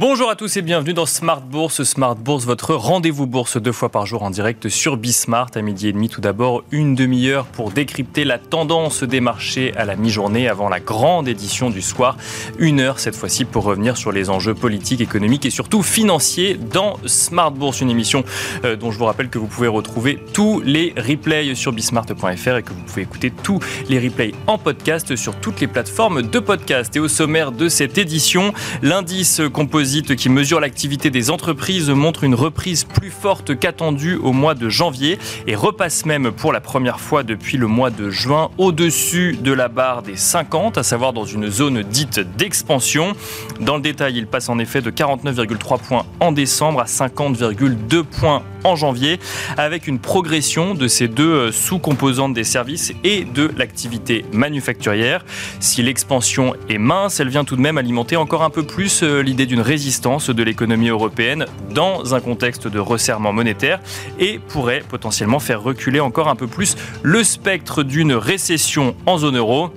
Bonjour à tous et bienvenue dans Smart Bourse. Smart Bourse, votre rendez-vous bourse deux fois par jour en direct sur Bismart à midi et demi. Tout d'abord, une demi-heure pour décrypter la tendance des marchés à la mi-journée avant la grande édition du soir. Une heure cette fois-ci pour revenir sur les enjeux politiques, économiques et surtout financiers dans Smart Bourse. Une émission euh, dont je vous rappelle que vous pouvez retrouver tous les replays sur bismart.fr et que vous pouvez écouter tous les replays en podcast sur toutes les plateformes de podcast. Et au sommaire de cette édition, l'indice composé qui mesure l'activité des entreprises montre une reprise plus forte qu'attendue au mois de janvier et repasse même pour la première fois depuis le mois de juin au-dessus de la barre des 50, à savoir dans une zone dite d'expansion. Dans le détail, il passe en effet de 49,3 points en décembre à 50,2 points en janvier, avec une progression de ces deux sous-composantes des services et de l'activité manufacturière. Si l'expansion est mince, elle vient tout de même alimenter encore un peu plus euh, l'idée d'une résistance de l'économie européenne dans un contexte de resserrement monétaire et pourrait potentiellement faire reculer encore un peu plus le spectre d'une récession en zone euro.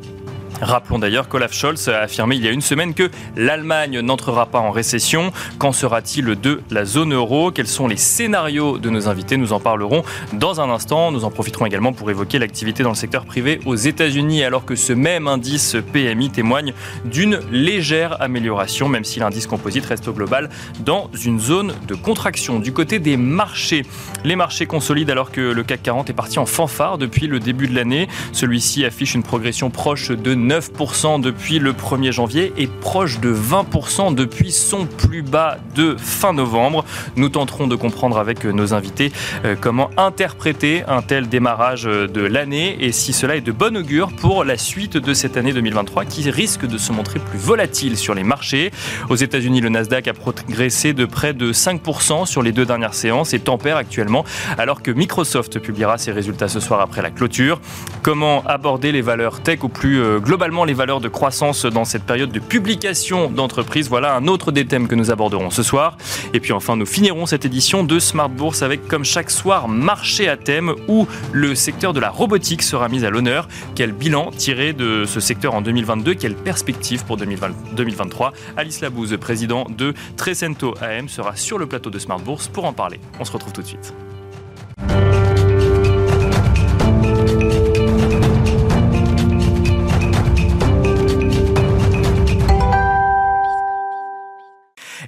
Rappelons d'ailleurs qu'Olaf Scholz a affirmé il y a une semaine que l'Allemagne n'entrera pas en récession. Qu'en sera-t-il de la zone euro? Quels sont les scénarios de nos invités? Nous en parlerons dans un instant. Nous en profiterons également pour évoquer l'activité dans le secteur privé aux États-Unis, alors que ce même indice PMI témoigne d'une légère amélioration, même si l'indice composite reste au global dans une zone de contraction. Du côté des marchés, les marchés consolident alors que le CAC 40 est parti en fanfare depuis le début de l'année. Celui-ci affiche une progression proche de 9% depuis le 1er janvier et proche de 20% depuis son plus bas de fin novembre. Nous tenterons de comprendre avec nos invités euh, comment interpréter un tel démarrage de l'année et si cela est de bon augure pour la suite de cette année 2023 qui risque de se montrer plus volatile sur les marchés. Aux États-Unis, le Nasdaq a progressé de près de 5% sur les deux dernières séances et tempère actuellement alors que Microsoft publiera ses résultats ce soir après la clôture. Comment aborder les valeurs tech au plus global euh, globalement les valeurs de croissance dans cette période de publication d'entreprise. Voilà un autre des thèmes que nous aborderons ce soir. Et puis enfin, nous finirons cette édition de Smart Bourse avec, comme chaque soir, marché à thème où le secteur de la robotique sera mis à l'honneur. Quel bilan tiré de ce secteur en 2022 Quelle perspective pour 2023 Alice Labouze, président de Trecento AM, sera sur le plateau de Smart Bourse pour en parler. On se retrouve tout de suite.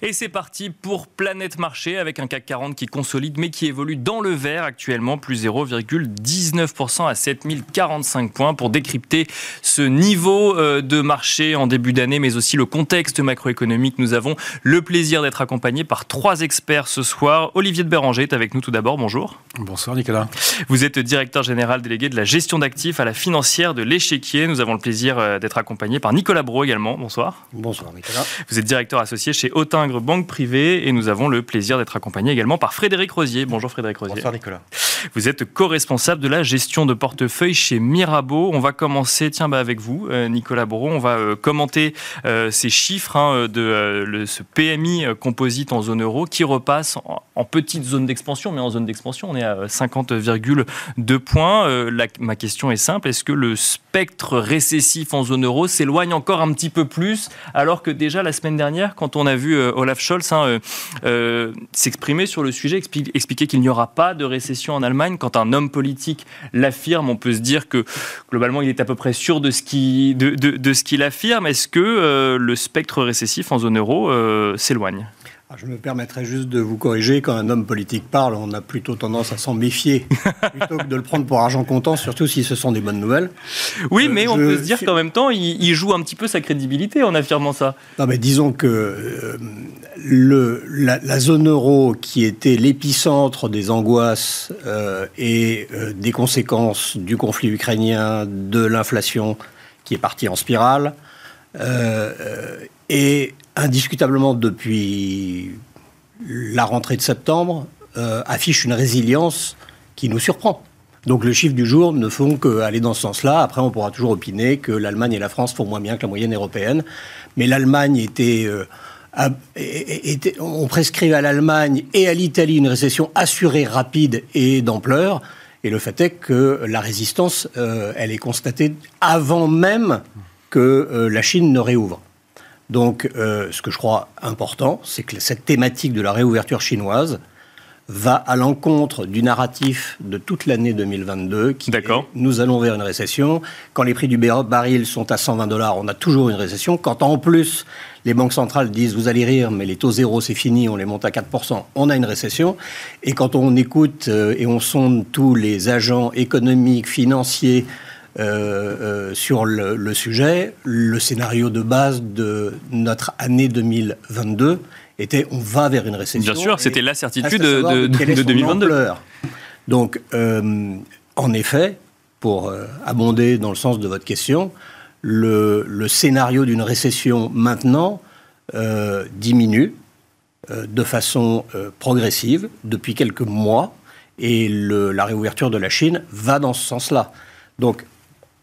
Et c'est parti pour Planète Marché avec un CAC 40 qui consolide mais qui évolue dans le vert actuellement, plus 0,19% à 7045 points pour décrypter ce niveau euh, de marché en début d'année mais aussi le contexte macroéconomique. Nous avons le plaisir d'être accompagnés par trois experts ce soir. Olivier de Béranger est avec nous tout d'abord. Bonjour. Bonsoir Nicolas. Vous êtes directeur général délégué de la gestion d'actifs à la financière de l'échiquier. Nous avons le plaisir euh, d'être accompagnés par Nicolas Bro également. Bonsoir. Bonsoir Nicolas. Vous êtes directeur associé chez Autingre banque privée et nous avons le plaisir d'être accompagnés également par Frédéric Rosier. Bonjour Frédéric Rosier. Bonsoir Nicolas. Vous êtes co-responsable de la gestion de portefeuille chez Mirabeau. On va commencer tiens, bah, avec vous, euh, Nicolas Bourreau. On va euh, commenter euh, ces chiffres hein, de ce PMI composite en zone euro qui repasse en, petite zone d'expansion, mais en zone d'expansion, on est à 50,2 points. ma question est simple. Est-ce que le spectre récessif en zone euro s'éloigne encore un petit peu plus alors que déjà la semaine dernière, quand on a vu Olaf Scholz hein, s'exprimer sur le sujet, expliquer qu'il n'y aura pas de récession en Allemagne, quand un homme politique l'affirme, on peut se dire que globalement, il est à peu près sûr de ce qu'il affirme. Est-ce que euh, le spectre récessif en zone euro euh, s'éloigne? Je me permettrais juste de vous corriger. Quand un homme politique parle, on a plutôt tendance à s'en méfier plutôt que de le prendre pour argent comptant, surtout si ce sont des bonnes nouvelles. Oui, euh, mais on peut se dire qu'en même temps, il, joue un petit peu sa crédibilité en affirmant ça. Non, mais disons que euh, le, la, zone euro, qui était l'épicentre des angoisses euh, et des conséquences du conflit ukrainien, de l'inflation qui est partie en spirale, est indiscutablement depuis la rentrée de septembre, euh, affiche une résilience qui nous surprend. Donc les chiffres du jour ne font qu'aller dans ce sens-là. Après, on pourra toujours opiner que l'Allemagne et la France font moins bien que la moyenne européenne. Mais l'Allemagne était euh, on prescrivait à l'Allemagne et à l'Italie une récession assurée, rapide et d'ampleur. Et le fait est que la résistance, euh, elle est constatée avant même que la Chine ne réouvre. Donc, euh, ce que je crois important, c'est que cette thématique de la réouverture chinoise, va à l'encontre du narratif de toute l'année 2022 qui D'accord. nous allons vers une récession. Quand les prix du baril sont à 120 dollars, on a toujours une récession. Quand en plus les banques centrales disent vous allez rire, mais les taux zéro c'est fini, on les monte à 4%, on a une récession. Et quand on écoute euh, et on sonde tous les agents économiques, financiers, euh, euh, sur le, le, sujet, le scénario de base de notre année 2022 était on va vers une récession. Bien sûr, c'était la certitude de, de, 2022. Donc, euh, en effet, pour abonder dans le sens de votre question, le, le scénario d'une récession maintenant euh, diminue euh, de façon euh, progressive depuis quelques mois et le, la réouverture de la Chine va dans ce sens-là. Donc,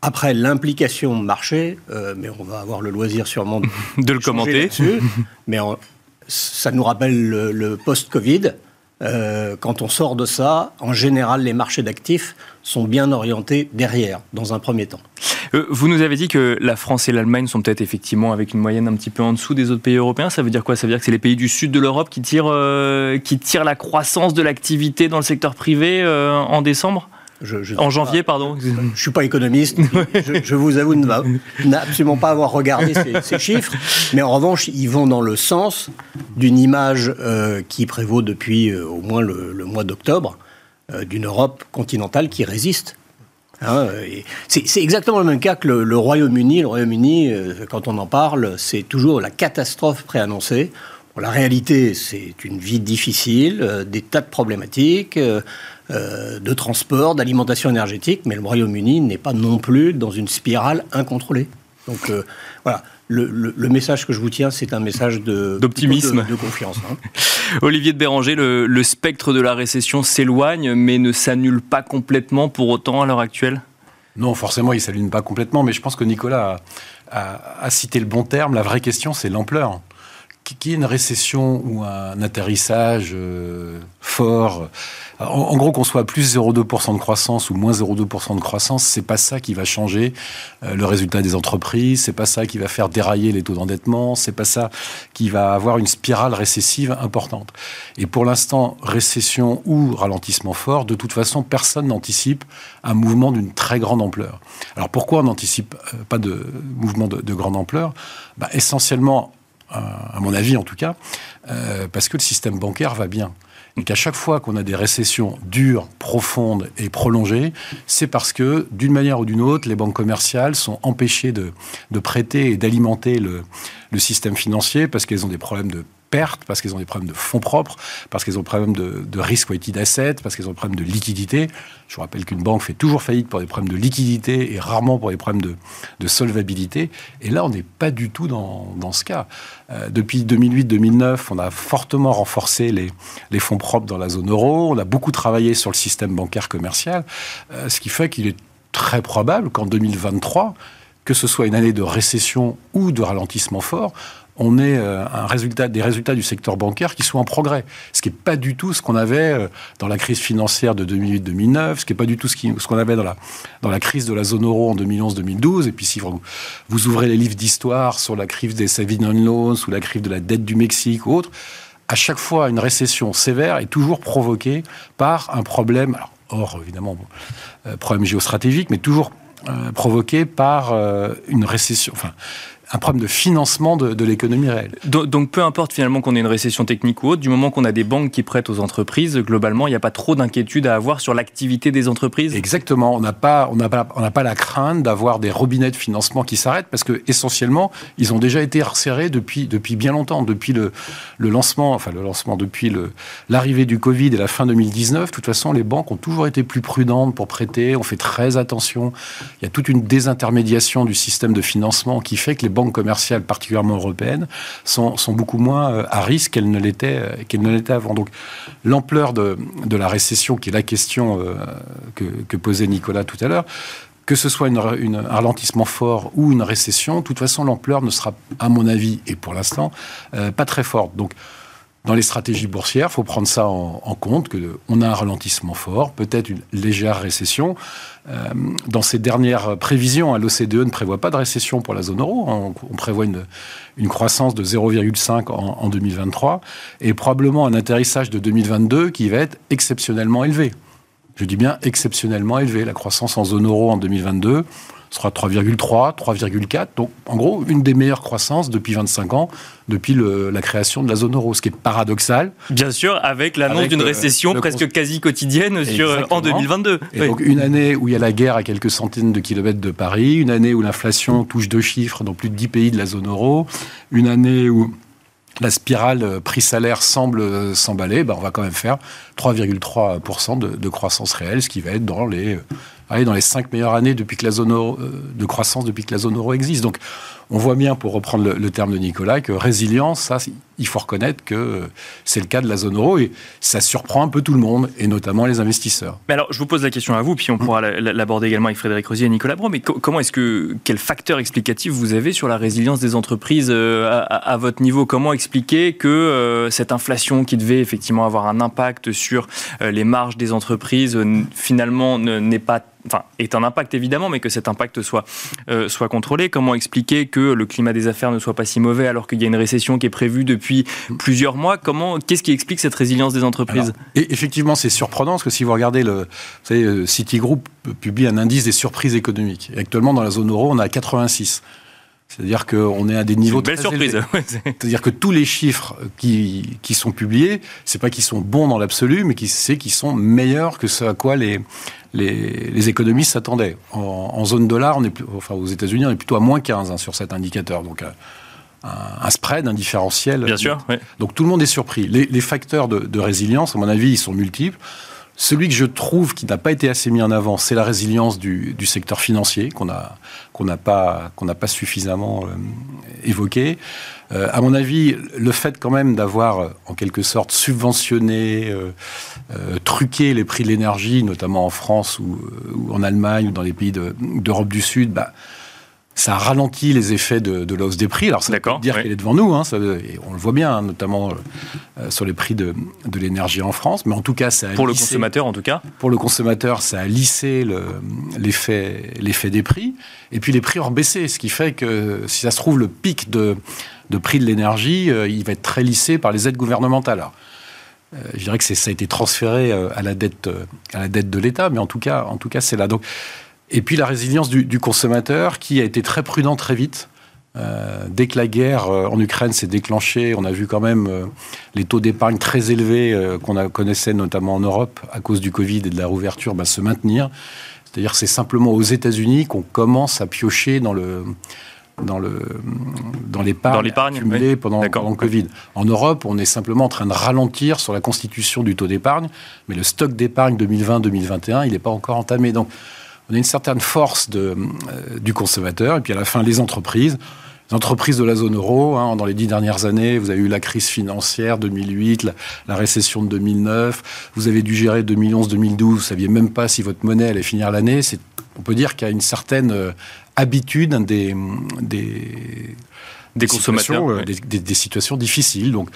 après l'implication marché, euh, mais on va avoir le loisir sûrement de, de le commenter. mais on, ça nous rappelle le, le post-Covid. Euh, quand on sort de ça, en général, les marchés d'actifs sont bien orientés derrière, dans un premier temps. Euh, vous nous avez dit que la France et l'Allemagne sont peut-être effectivement avec une moyenne un petit peu en dessous des autres pays européens. Ça veut dire quoi? Ça veut dire que c'est les pays du sud de l'Europe qui tirent, qui tirent la croissance de l'activité dans le secteur privé en décembre? Je, je en janvier, pas, pardon. Je ne suis pas économiste. je, je, vous avoue ne absolument pas avoir regardé ces, ces, chiffres. Mais en revanche, ils vont dans le sens d'une image euh, qui prévaut depuis euh, au moins le, le mois d'octobre, euh, d'une Europe continentale qui résiste. Hein, c'est exactement le même cas que le, Royaume-Uni. Le Royaume-Uni, quand on en parle, c'est toujours la catastrophe préannoncée. Bon, la réalité, c'est une vie difficile, euh, des tas de problématiques. Euh, euh, de transport, d'alimentation énergétique, mais le Royaume-Uni n'est pas non plus dans une spirale incontrôlée. Donc euh, voilà, le, le, le, message que je vous tiens, c'est un message d'optimisme, de, de, confiance. Hein. Olivier de Béranger, le, le, spectre de la récession s'éloigne, mais ne s'annule pas complètement pour autant à l'heure actuelle? Non, forcément, il ne s'annule pas complètement, mais je pense que Nicolas a, a, a cité le bon terme. La vraie question, c'est l'ampleur qui est une récession ou un atterrissage euh, fort? En, gros, qu'on soit à plus 0,2% de croissance ou moins 0,2% de croissance, c'est pas ça qui va changer euh, le résultat des entreprises, c'est pas ça qui va faire dérailler les taux d'endettement, c'est pas ça qui va avoir une spirale récessive importante. Et pour l'instant, récession ou ralentissement fort, de toute façon, personne n'anticipe un mouvement d'une très grande ampleur. Alors pourquoi on n'anticipe euh, pas de mouvement de, de grande ampleur? Bah, Essentiellement, à mon avis en tout cas, euh, parce que le système bancaire va bien. Et qu'à chaque fois qu'on a des récessions dures, profondes et prolongées, c'est parce que, d'une manière ou d'une autre, les banques commerciales sont empêchées de, prêter et d'alimenter le système financier parce qu'elles ont des problèmes de pertes, parce qu'ils ont des problèmes de fonds propres, parce qu'ils ont des problèmes de, de risk weighted assets, parce qu'ils ont des problèmes de liquidité. Je vous rappelle qu'une banque fait toujours faillite pour des problèmes de liquidité et rarement pour des problèmes de, solvabilité. Et là, on n'est pas du tout dans, dans ce cas. Euh, depuis 2008-2009, on a fortement renforcé les, les, fonds propres dans la zone euro. On a beaucoup travaillé sur le système bancaire commercial, euh, ce qui fait qu'il est très probable qu'en 2023, que ce soit une année de récession ou de ralentissement fort, on ait euh, un résultat, des résultats du secteur bancaire qui soient en progrès. Ce qui n'est pas du tout ce qu'on avait euh, dans la crise financière de 2008-2009, ce qui n'est pas du tout ce qu'on avait dans la, dans la crise de la zone euro en 2011-2012. Et puis si vous, vous ouvrez les livres d'histoire sur la crise des Savignon Loans ou la crise de la dette du Mexique ou autre, à chaque fois, une récession sévère est toujours provoquée par un problème, alors, hors évidemment, bon, euh, problème géostratégique, mais toujours euh, provoqué par une récession, un problème de financement de, de l'économie réelle. Donc, donc, peu importe finalement qu'on ait une récession technique ou autre, du moment qu'on a des banques qui prêtent aux entreprises, globalement, il n'y a pas trop d'inquiétude à avoir sur l'activité des entreprises? Exactement. On n'a pas, on pas, on pas la crainte d'avoir des robinets de financement qui s'arrêtent parce que essentiellement, ils ont déjà été resserrés depuis, depuis bien longtemps, depuis le, le lancement, enfin le lancement, depuis l'arrivée du Covid et la fin 2019. De toute façon, les banques ont toujours été plus prudentes pour prêter. On fait très attention. Il y a toute une désintermédiation du système de financement qui fait que les banques commerciales, particulièrement européennes, sont, beaucoup moins à risque qu'elles ne l'étaient qu'elles ne l'étaient avant. Donc l'ampleur de, de, la récession, qui est la question euh, que, posait Nicolas tout à l'heure, que ce soit une, un ralentissement fort ou une récession, de toute façon, l'ampleur ne sera, à mon avis, et pour l'instant, euh, pas très forte. Donc, dans les stratégies boursières, il faut prendre ça en, compte, que on a un ralentissement fort, peut-être une légère récession. Euh, dans ces dernières prévisions, hein, l'OCDE ne prévoit pas de récession pour la zone euro. Hein. on, prévoit une, une, croissance de 0,5 en, en 2023 et probablement un atterrissage de 2022 qui va être exceptionnellement élevé. Je dis bien exceptionnellement élevé. La croissance en zone euro en 2022 sera 3,3, 3,4. Donc, en gros, une des meilleures croissances depuis 25 ans, depuis la création de la zone euro, ce qui est paradoxal. Bien sûr, avec l'annonce d'une récession presque quasi quotidienne sur, en 2022. Et donc, une année où il y a la guerre à quelques centaines de kilomètres de Paris, une année où l'inflation touche deux chiffres dans plus de 10 pays de la zone euro, une année où la spirale euh, prix-salaire semble euh, s'emballer, ben on va quand même faire 3,3% de, de, croissance réelle, ce qui va être dans les, euh, dans les 5 meilleures années depuis que la zone de croissance depuis que la zone euro existe. Donc on voit bien, pour reprendre le, terme de Nicolas, que résilience, ça, il faut reconnaître que c'est le cas de la zone euro et ça surprend un peu tout le monde, et notamment les investisseurs. Mais alors, je vous pose la question à vous, puis on pourra l'aborder également avec Frédéric Rosier et Nicolas Bro. Mais comment est-ce que, quel facteur explicatif vous avez sur la résilience des entreprises euh, à, votre niveau? Comment expliquer que euh, cette inflation qui devait effectivement avoir un impact sur euh, les marges des entreprises, finalement, n'est pas enfin, est un impact évidemment, mais que cet impact soit, euh, soit contrôlé. Comment expliquer que le climat des affaires ne soit pas si mauvais alors qu'il y a une récession qui est prévue depuis plusieurs mois? Qu'est-ce qui explique cette résilience des entreprises? Et Effectivement, c'est surprenant parce que si vous regardez le, vous savez, euh, Citigroup publie un indice des surprises économiques. Actuellement, dans la zone euro, on a 86. C'est-à-dire qu'on est à des niveaux très surprise. C'est-à-dire que tous les chiffres qui, qui sont publiés, c'est pas qu'ils sont bons dans l'absolu, mais c'est qu'ils sont meilleurs que ce à quoi les, les, économistes s'attendaient. En, zone dollar, on est enfin aux États-Unis, on est plutôt à moins 15 hein, sur cet indicateur. Donc, euh, un, spread, un différentiel. Bien sûr. Donc tout le monde est surpris. Les, facteurs de, résilience, à mon avis, ils sont multiples. Celui que je trouve qui n'a pas été assez mis en avant, c'est la résilience du, secteur financier qu'on n'a pas suffisamment euh, évoqué. Euh, à mon avis, le fait quand même d'avoir euh, en quelque sorte subventionné, truqué les prix de l'énergie, notamment en France ou, en Allemagne ou dans les pays d'Europe du Sud, bah, ça ralentit les effets de, la hausse des prix. Alors, ça veut dire qu'elle est devant nous, hein, et on le voit bien, hein, notamment euh, sur les prix de, l'énergie en France. Mais en tout cas, ça a Pour le consommateur, en tout cas Pour le consommateur, ça a lissé l'effet des prix. Et puis, les prix ont baissé, ce qui fait que, si ça se trouve, le pic de, prix de l'énergie, euh, il va être très lissé par les aides gouvernementales. Alors, euh, je dirais que ça a été transféré à la dette, à la dette de l'État, mais en tout cas, en tout cas, c'est là. Donc, et puis la résilience du, consommateur qui a été très prudent très vite. Euh, dès que la guerre euh, en Ukraine s'est déclenchée, on a vu quand même euh, les taux d'épargne très élevés qu'on connaissait notamment en Europe à cause du Covid et de la rouverture bah, se maintenir. C'est-à-dire que c'est simplement aux États-Unis qu'on commence à piocher dans le dans le dans l'épargne accumulée pendant, pendant, le Covid. En Europe, on est simplement en train de ralentir sur la constitution du taux d'épargne, mais le stock d'épargne 2020-2021, il n'est pas encore entamé. Donc on a une certaine force de, euh, du consommateur, et puis à la fin, les entreprises. Les entreprises de la zone euro, hein, dans les dix dernières années, vous avez eu la crise financière 2008, la, récession de 2009, vous avez dû gérer 2011-2012, vous ne saviez même pas si votre monnaie allait finir l'année. On peut dire qu'il y a une certaine euh, habitude des, des, des, consommateurs, euh, des, situations difficiles. Donc,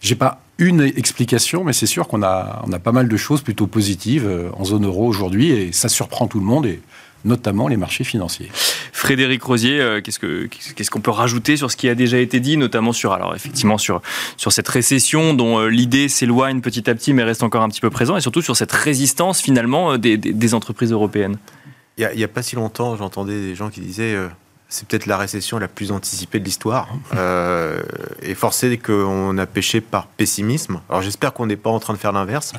j'ai pas une explication, mais c'est sûr qu'on a, on a pas mal de choses plutôt positives euh, en zone euro aujourd'hui, et ça surprend tout le monde, et notamment les marchés financiers. Frédéric Rosier, euh, qu'est-ce que qu'est-ce qu'on peut rajouter sur ce qui a déjà été dit, notamment sur alors effectivement sur sur cette récession dont l'idée s'éloigne petit à petit, mais reste encore un petit peu présent, et surtout sur cette résistance finalement des, des, entreprises européennes? Il n'y a, a, pas si longtemps, j'entendais des gens qui disaient c'est peut-être la récession la plus anticipée de l'histoire. Euh, et forcé qu'on a péché par pessimisme. Alors j'espère qu'on n'est pas en train de faire l'inverse.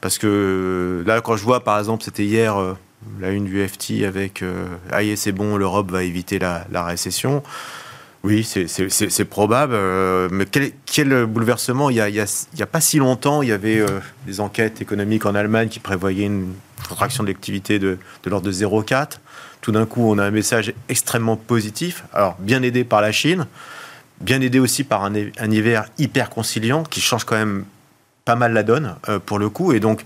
Parce que là, quand je vois, par exemple, c'était hier euh, la une du FT avec euh, Ah, c'est bon, l'Europe va éviter la, récession. Oui, c'est probable. Euh, mais quel, bouleversement il n'y a, pas si longtemps, il y avait des enquêtes économiques en Allemagne qui prévoyaient une contraction de l'activité de, de l'ordre de 0,4 tout d'un coup, on a un message extrêmement positif. Alors, bien aidé par la Chine, bien aidé aussi par un, hiver hyper conciliant qui change quand même pas mal la donne euh, pour le coup. Et donc,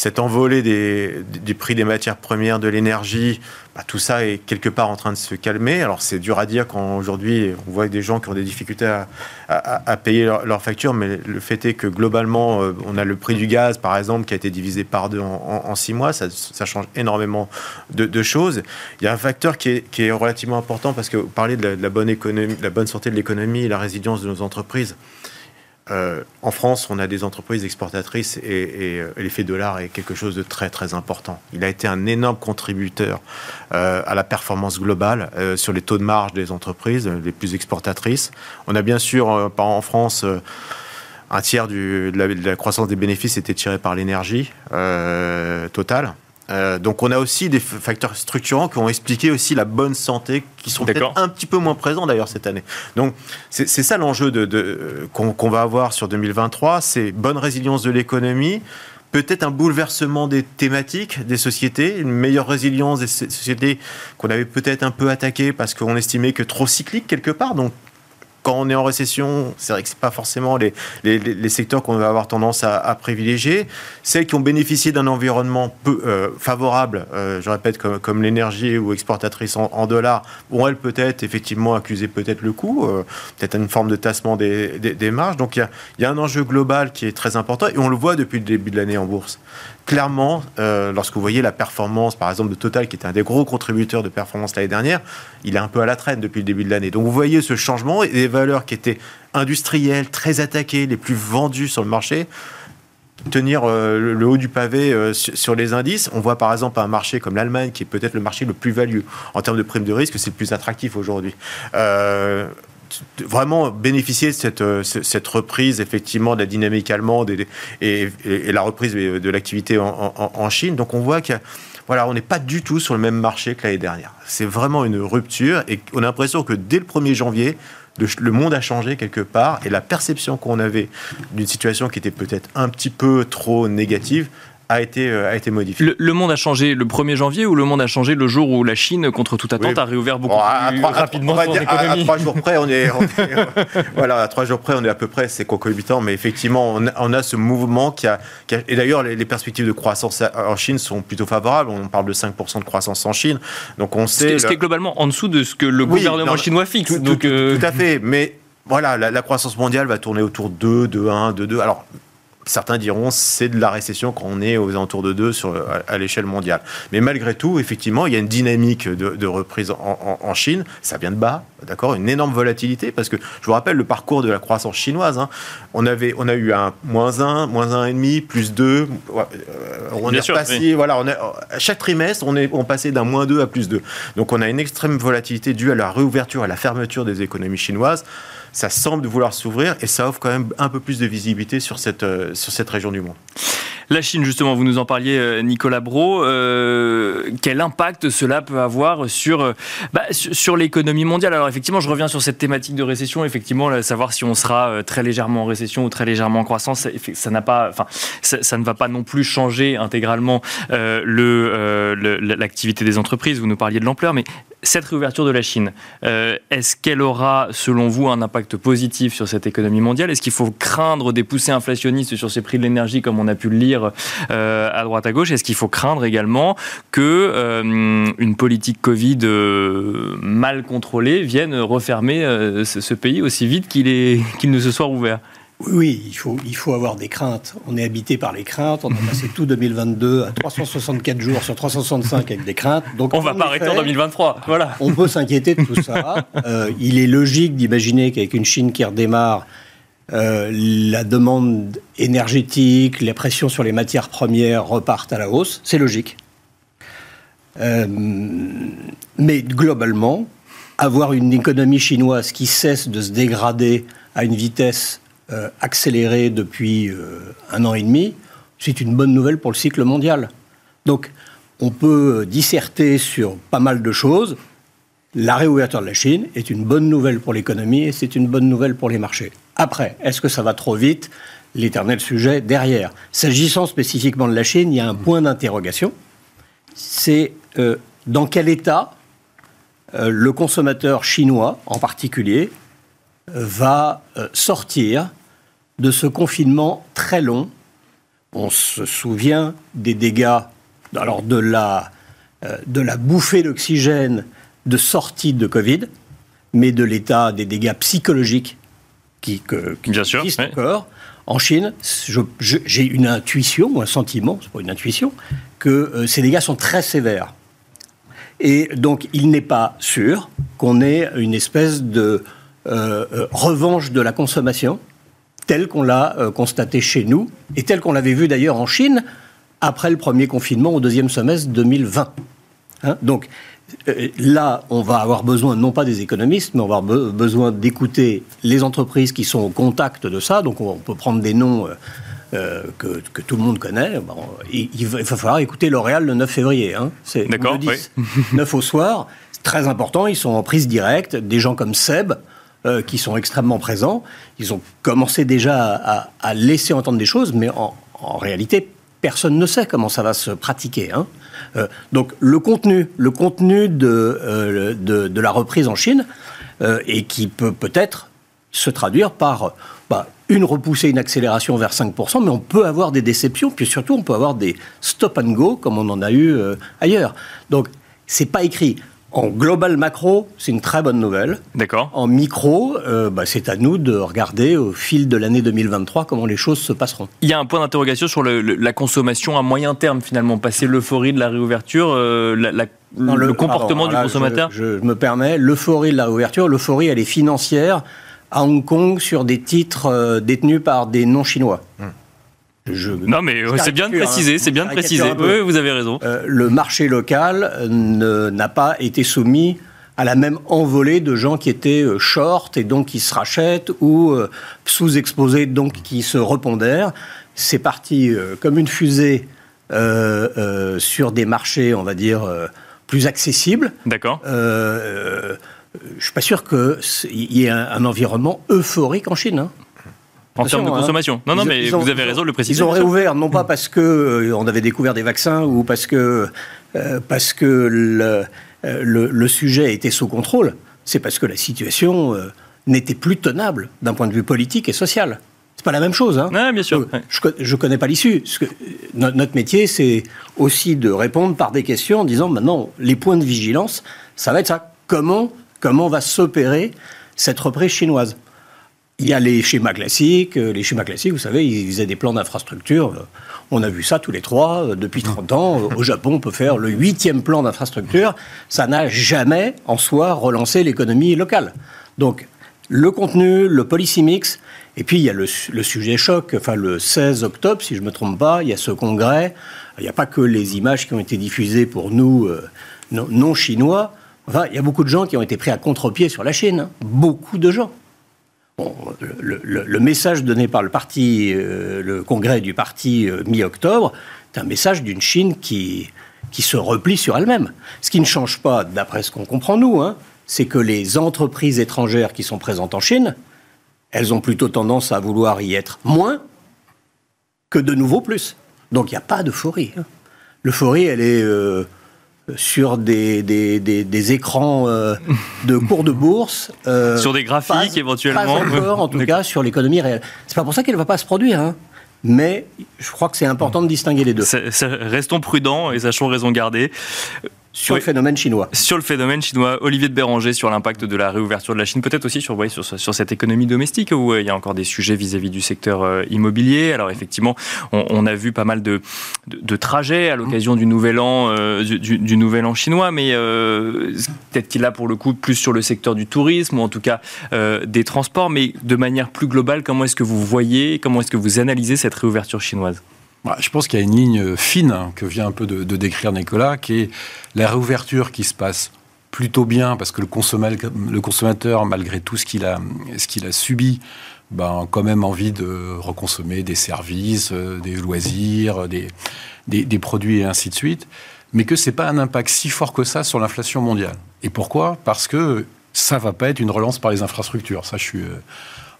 cette envolée des, prix des matières premières, de l'énergie, bah, tout ça est quelque part en train de se calmer. Alors c'est dur à dire quand aujourd'hui on voit des gens qui ont des difficultés à, payer leurs factures, mais le fait est que globalement, euh, on a le prix du gaz, par exemple, qui a été divisé par deux en, six mois. Ça, change énormément de, choses. Il y a un facteur qui est, relativement important parce que vous parlez de la, bonne de la bonne santé de l'économie et la résilience de nos entreprises. Euh, en France, on a des entreprises exportatrices et, euh, l'effet dollar est quelque chose de très très important. Il a été un énorme contributeur euh, à la performance globale sur les taux de marge des entreprises les plus exportatrices. On a bien sûr, en France, un tiers de, la, de, la, croissance des bénéfices était tiré par l'énergie totale. Euh, donc on a aussi des facteurs structurants qui ont expliqué aussi la bonne santé, qui sont peut-être un petit peu moins présents d'ailleurs cette année. Donc c'est ça l'enjeu de, qu'on va avoir sur 2023, c'est bonne résilience de l'économie, peut-être un bouleversement des thématiques des sociétés, une meilleure résilience des sociétés qu'on avait peut-être un peu attaquées parce qu'on estimait que trop cycliques quelque part. Donc quand on est en récession, c'est vrai que ce pas forcément les, les, secteurs qu'on va avoir tendance à, privilégier. Celles qui ont bénéficié d'un environnement peu euh, favorable, euh, je répète, comme, comme l'énergie ou exportatrice en, dollars, vont elles peut-être effectivement accuser peut-être le coût, euh, peut-être une forme de tassement des, des, marges. Donc il y y a un enjeu global qui est très important et on le voit depuis le début de l'année en bourse clairement, lorsque vous voyez la performance, par exemple, de Total, qui était un des gros contributeurs de performance l'année dernière, il est un peu à la traîne depuis le début de l'année. Donc vous voyez ce changement et valeurs qui étaient industrielles, très attaquées, les plus vendues sur le marché, tenir euh, le haut du pavé euh, sur les indices. On voit par exemple un marché comme l'Allemagne, qui est peut-être le marché le plus value en termes de prime de risque, c'est le plus attractif aujourd'hui vraiment bénéficier de cette, euh, reprise effectivement de la dynamique allemande et, la reprise de l'activité en, Chine. Donc on voit que voilà, on n'est pas du tout sur le même marché que l'année dernière. C'est vraiment une rupture et on a l'impression que dès le 1er janvier, le monde a changé quelque part et la perception qu'on avait d'une situation qui était peut-être un petit peu trop négative a été, euh, a été modifié. Le, monde a changé le 1er janvier ou le monde a changé le jour où la Chine, contre toute attente, a réouvert beaucoup plus rapidement son économie à, trois jours près, on est, voilà, à trois jours près, on est à peu près, c'est concomitant, mais effectivement, on a, ce mouvement qui a, et d'ailleurs, les, perspectives de croissance en Chine sont plutôt favorables. On parle de 5% de croissance en Chine, donc on sait. Ce qui, est globalement en dessous de ce que le gouvernement chinois fixe. Tout, donc, euh, tout, à fait, mais voilà, la, la, croissance mondiale va tourner autour de 2, 2, 1, 2, 2. Alors, certains diront c'est de la récession quand on est aux alentours de 2 sur, à, l'échelle mondiale. Mais malgré tout, effectivement, il y a une dynamique de, reprise en, Chine. Ça vient de bas, d'accord Une énorme volatilité parce que je vous rappelle le parcours de la croissance chinoise. Hein. On, avait, on a eu un moins 1, moins 1,5, plus 2. Euh, on est passé, voilà, on à chaque trimestre, on est on passait d'un moins 2 à plus 2. Donc on a une extrême volatilité due à la réouverture, à la fermeture des économies chinoises ça semble vouloir s'ouvrir et ça offre quand même un peu plus de visibilité sur cette, euh, région du monde. La Chine, justement, vous nous en parliez, euh, Nicolas Bro. Euh, quel impact cela peut avoir sur, bah, sur l'économie mondiale? Alors, effectivement, je reviens sur cette thématique de récession. Effectivement, savoir si on sera très légèrement en récession ou très légèrement en croissance, ça, n'a pas, enfin, ça, ne va pas non plus changer intégralement le, l'activité des entreprises. Vous nous parliez de l'ampleur, mais cette réouverture de la Chine, euh, est-ce qu'elle aura, selon vous, un impact positif sur cette économie mondiale? Est-ce qu'il faut craindre des poussées inflationnistes sur ces prix de l'énergie, comme on a pu le lire euh, à droite à gauche Est-ce qu'il faut craindre également que euh, une politique Covid mal contrôlée vienne refermer ce, pays aussi vite qu'il qu'il ne se soit ouvert oui, il faut, il faut avoir des craintes. On est habité par les craintes. On a passé tout 2022 à 364 jours sur 365 avec des craintes. Donc, on va pas arrêter en 2023. Voilà. On peut s'inquiéter de tout ça. Euh, il est logique d'imaginer qu'avec une Chine qui redémarre, euh, la demande énergétique, les pressions sur les matières premières repartent à la hausse. C'est logique. Euh, mais globalement, avoir une économie chinoise qui cesse de se dégrader à une vitesse euh, accéléré depuis un an et demi, c'est une bonne nouvelle pour le cycle mondial. Donc, on peut disserter sur pas mal de choses. La réouverture de la Chine est une bonne nouvelle pour l'économie et c'est une bonne nouvelle pour les marchés. Après, est-ce que ça va trop vite? L'éternel sujet derrière. S'agissant spécifiquement de la Chine, il y a un point d'interrogation. C'est euh, dans quel état le consommateur chinois, en particulier, va sortir de ce confinement très long? On se souvient des dégâts, alors de la, euh, de la bouffée d'oxygène de sortie de Covid, mais de l'état des dégâts psychologiques qui, que, qui Bien sûr, existent encore. En Chine, j'ai une intuition, ou un sentiment, c'est pas une intuition, que euh, ces dégâts sont très sévères. Et donc, il n'est pas sûr qu'on ait une espèce de euh, euh, revanche de la consommation, telle qu'on l'a euh, constaté chez nous, et telle qu'on l'avait vu d'ailleurs en Chine après le premier confinement au deuxième semestre 2020. Hein, donc là, on va avoir besoin non pas des économistes, mais on va avoir be- besoin d'écouter les entreprises qui sont au contact de ça. Donc on, peut prendre des noms euh, euh, que, que tout le monde connaît. Bon, il, il va, falloir écouter L'Oréal le 9 février. Hein. C'est D'accord, le 10, 9 au soir. C'est très important. Ils sont en prise directe. Des gens comme Seb. euh, qui sont extrêmement présents. Ils ont commencé déjà à, à- à laisser entendre des choses, mais en, en réalité, personne ne sait comment ça va se pratiquer. hein. Euh, donc le contenu, le contenu de, euh, de, la reprise en Chine, euh, et qui peut peut-être se traduire par bah, une repoussée, une accélération vers 5%, mais on peut avoir des déceptions, puis surtout on peut avoir des stop and go comme on en a eu ailleurs. Donc c'est pas écrit. En global macro, c'est une très bonne nouvelle. D'accord. En micro, euh, bah, c'est à nous de regarder au fil de l'année 2023 comment les choses se passeront. Il y a un point d'interrogation sur le- le- la consommation à moyen terme, finalement. Passer l'euphorie de la réouverture, euh, la- la- Non, le, comportement pardon, du là, consommateur. Je, je me permets, l'euphorie de la réouverture, l'euphorie, elle est financière à Hong Kong sur des titres euh, détenus par des non-chinois. Je- Non, mais euh, c'est bien de préciser, hein. c'est bien de préciser. Oui, vous avez raison. Euh, le marché local euh, ne- n'a pas été soumis à la même envolée de gens qui étaient short et donc qui se rachètent ou sous-exposés donc qui se repondèrent. C'est parti comme une fusée euh, euh, sur des marchés, on va dire, plus accessibles. D'accord. Je suis pas sûr qu'il y ait un, un environnement euphorique en Chine. hein. En termes de hein. consommation. Non, non, Ils- mais ils ont- vous avez raison de le préciser. Ils ont réouvert, non pas parce que euh, on avait découvert des vaccins ou parce que, euh, parce que le, euh, le, le sujet était sous contrôle. C'est parce que la situation euh, n'était plus tenable d'un point de vue politique et social. C'est pas la même chose. Hein. Ouais, bien sûr. Je, je connais pas l'issue. No- notre métier, c'est aussi de répondre par des questions en disant maintenant, les points de vigilance, ça va être ça. Comment, comment va s'opérer cette reprise chinoise? Il y a les schémas classiques. Euh, Les schémas classiques, vous savez, ils faisaient des plans d'infrastructure. Euh, On a vu ça tous les trois euh, depuis 30 ans. Au Japon, on peut faire le huitième plan d'infrastructure. Ça n'a jamais, en soi, relancé l'économie locale. Donc, le contenu, le policy mix, et puis il y a le, su- le sujet choc. Enfin, le 16 octobre, si je ne me trompe pas, il y a ce congrès. Il n'y a pas que les images qui ont été diffusées pour nous, euh, non, non chinois. Enfin, il y a beaucoup de gens qui ont été pris à contre-pied sur la Chine. hein. Beaucoup de gens. Le, message donné par le parti, euh, le congrès du parti euh, mi-octobre, c'est un message d'une Chine qui, qui se replie sur elle-même. Ce qui ne change pas, d'après ce qu'on comprend nous, hein, c'est que les entreprises étrangères qui sont présentes en Chine, elles ont plutôt tendance à vouloir y être moins que de nouveau plus. Donc il n'y a pas d'euphorie. hein. L'euphorie, elle est euh, sur des, des, des- des écrans euh, de cours de bourse. euh, Sur des graphiques, pas- éventuellement. Pas encore, en tout cas, sur l'économie réelle. C'est pas pour ça qu'elle ne va pas se produire. hein. Mais je crois que c'est important de distinguer les deux. Ça- ça- Restons prudents et sachons raison garder. Sur Oui. le phénomène chinois. Sur le phénomène chinois, Olivier de Béranger, sur l'impact de la réouverture de la Chine, peut-être aussi sur, ouais, sur, sur cette économie domestique où euh, il y a encore des sujets vis-à-vis du secteur euh, immobilier. Alors effectivement, on, on a vu pas mal de, de, de trajets à l'occasion du nouvel an, euh, du, du- du nouvel an chinois, mais peut-être qu'il a pour le coup plus sur le secteur du tourisme ou en tout cas des transports. Mais de manière plus globale, comment est-ce que vous voyez, comment est-ce que vous analysez cette réouverture chinoise? Bah, Je pense qu'il y a une ligne fine hein, que vient un peu de, décrire Nicolas, qui est la réouverture qui se passe plutôt bien parce que le consommateur, malgré tout ce qu'il a, subi, ben, a quand même envie de reconsommer des services, euh, des loisirs, des, des, des produits et ainsi de suite, mais que c'est pas un impact si fort que ça sur l'inflation mondiale. Et pourquoi? Parce que ça va pas être une relance par les infrastructures. Ça, je suis euh,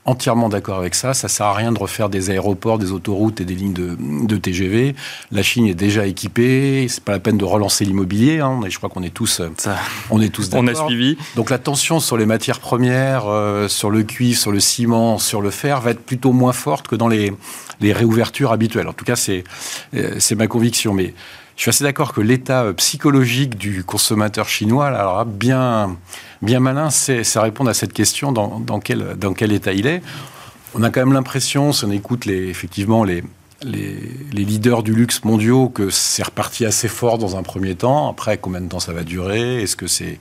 entièrement d'accord avec ça. Ça sert à rien de refaire des aéroports, des autoroutes et des lignes de, TGV. La Chine est déjà équipée. C'est pas la peine de relancer l'immobilier. Hein. Je crois qu'on est tous, ça, on est tous d'accord. On a suivi. Donc la tension sur les matières premières, euh, sur le cuivre, sur le ciment, sur le fer, va être plutôt moins forte que dans les, les réouvertures habituelles. En tout cas, c'est euh, c'est ma conviction. Mais je suis assez d'accord que l'état euh, psychologique du consommateur chinois, alors bien, bien malin, c'est répondre à cette question dans, dans, quel, dans quel état il est. On a quand même l'impression, si on écoute les, effectivement les, les, les, leaders du luxe mondiaux que c'est reparti assez fort dans un premier temps. Après, combien de temps ça va durer? Est-ce que c'est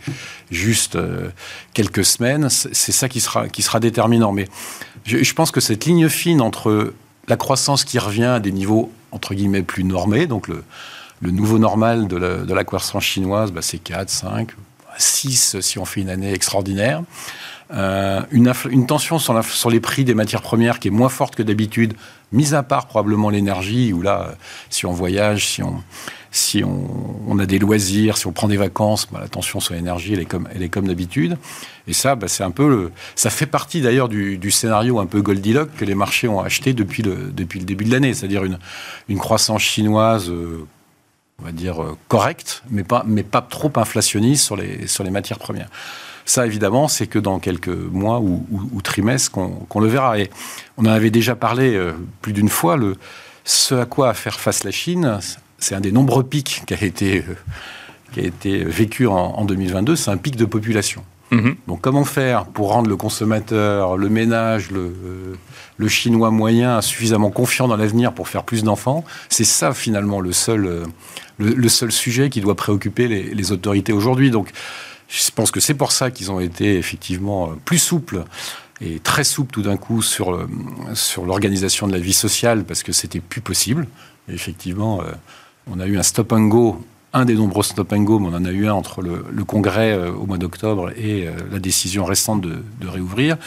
juste euh, quelques semaines? C'est ça qui sera, qui sera déterminant. Mais je, je, pense que cette ligne fine entre la croissance qui revient à des niveaux, entre guillemets, plus normés, donc le, le nouveau normal de la, de la croissance chinoise, bah, c'est 4, 5, 6 si on fait une année extraordinaire. Euh, une, une, tension sur, la, sur, les prix des matières premières qui est moins forte que d'habitude, mis à part probablement l'énergie, où là, si on voyage, si on, si on, on, a des loisirs, si on prend des vacances, bah, la tension sur l'énergie, elle est comme, elle est comme d'habitude. Et ça, bah, c'est un peu le, ça fait partie d'ailleurs du, du, scénario un peu Goldilocks que les marchés ont acheté depuis le, depuis le début de l'année, c'est-à-dire une, une croissance chinoise. Euh, on va dire, euh, correcte, mais pas, mais pas trop inflationniste sur les, sur les matières premières. Ça, évidemment, c'est que dans quelques mois ou, ou, trimestres qu'on le verra. Et on en avait déjà parlé euh, plus d'une fois. Le, ce à quoi a faire face la Chine, c'est un des nombreux pics qui a été, euh, qui a été vécu en, en 2022. C'est un pic de population. Mmh. Donc, comment faire pour rendre le consommateur, le ménage, le, chinois moyen suffisamment confiant dans l'avenir pour faire plus d'enfants? C'est ça, finalement, le seul, le, seul sujet qui doit préoccuper les, autorités aujourd'hui. Donc, je pense que c'est pour ça qu'ils ont été effectivement plus souples et très souples tout d'un coup sur, sur l'organisation de la vie sociale parce que c'était plus possible. Effectivement, euh, on a eu un stop and go un des nombreux stop and go, mais on en a eu un entre le, congrès au mois d'octobre et la décision récente de, de, réouvrir,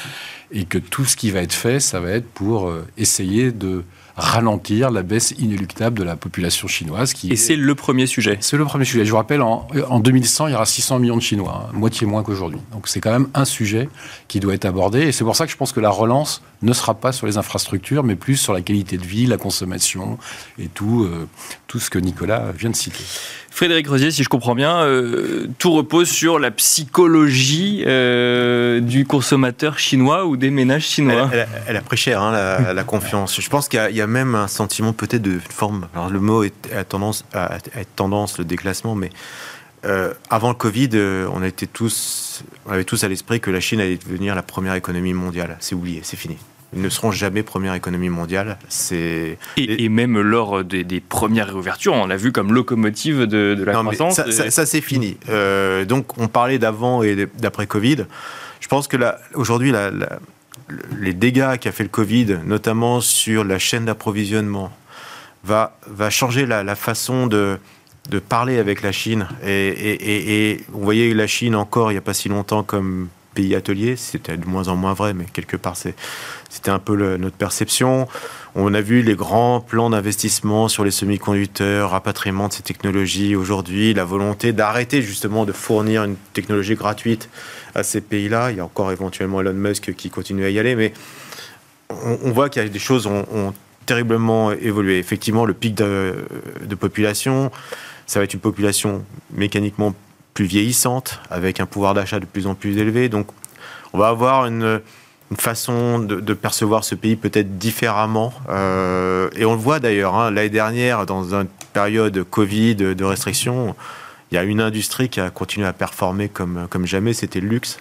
et que tout ce qui va être fait, ça va être pour essayer de ralentir la baisse inéluctable de la population chinoise. Qui Et c'est le premier sujet. C'est le premier sujet. Je vous rappelle, en, en 2100, il y aura 600 millions de Chinois, hein, moitié moins qu'aujourd'hui. Donc c'est quand même un sujet qui doit être abordé. Et c'est pour ça que je pense que la relance ne sera pas sur les infrastructures, mais plus sur la qualité de vie, la consommation et tout, euh, tout ce que Nicolas vient de citer. Frédéric Rosier, si je comprends bien, euh, tout repose sur la psychologie euh, du consommateur chinois ou des ménages chinois. Elle, a pris cher, hein, la, confiance. Je pense qu'il y, a même un sentiment peut-être de forme. Alors le mot est, a tendance à, être tendance, le déclassement, mais euh, avant le Covid, on, était tous, on avait tous à l'esprit que la Chine allait devenir la première économie mondiale. C'est oublié, c'est fini. Ils ne seront jamais première économie mondiale. C'est et, même lors des, premières réouvertures, on l'a vu comme locomotive de, la croissance. Ça, c'est fini. Euh, donc, on parlait d'avant et d'après Covid. Je pense que aujourd'hui, les dégâts qu'a fait le Covid, notamment sur la chaîne d'approvisionnement, va, va changer la, façon de, de parler avec la Chine. Et, et, et, on voyait la Chine encore il n'y a pas si longtemps comme pays atelier. C'était de moins en moins vrai, mais quelque part, c'était un peu notre perception. On a vu les grands plans d'investissement sur les semi-conducteurs, rapatriement de ces technologies aujourd'hui, la volonté d'arrêter justement de fournir une technologie gratuite à ces pays-là. Il y a encore éventuellement Elon Musk qui continue à y aller, mais on, voit qu'il y a des choses ont, ont terriblement évolué. Effectivement, le pic de, de population, ça va être une population mécaniquement plus vieillissante, avec un pouvoir d'achat de plus en plus élevé. Donc, on va avoir une, façon de, percevoir ce pays peut-être différemment. Euh, et on le voit d'ailleurs, hein, l'année dernière, dans une période Covid, de restrictions, il y a une industrie qui a continué à performer comme, comme jamais, c'était le luxe.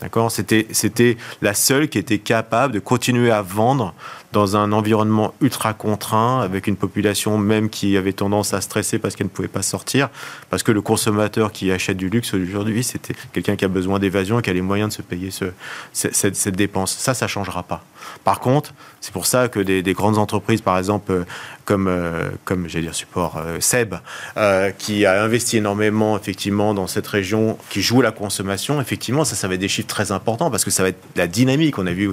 D'accord? C'était la seule qui était capable de continuer à vendre dans un environnement ultra contraint, avec une population même qui avait tendance à stresser parce qu'elle ne pouvait pas sortir, parce que le consommateur qui achète du luxe aujourd'hui, c'était quelqu'un qui a besoin d'évasion et qui a les moyens de se payer ce, cette, dépense. Ça, ça changera pas. Par contre, c'est pour ça que des, des, grandes entreprises, par exemple, euh, comme, euh, comme j'allais dire support, euh, Seb, qui a investi énormément effectivement dans cette région, qui joue la consommation, effectivement, ça, ça va être des chiffres très importants parce que ça va être la dynamique. On a vu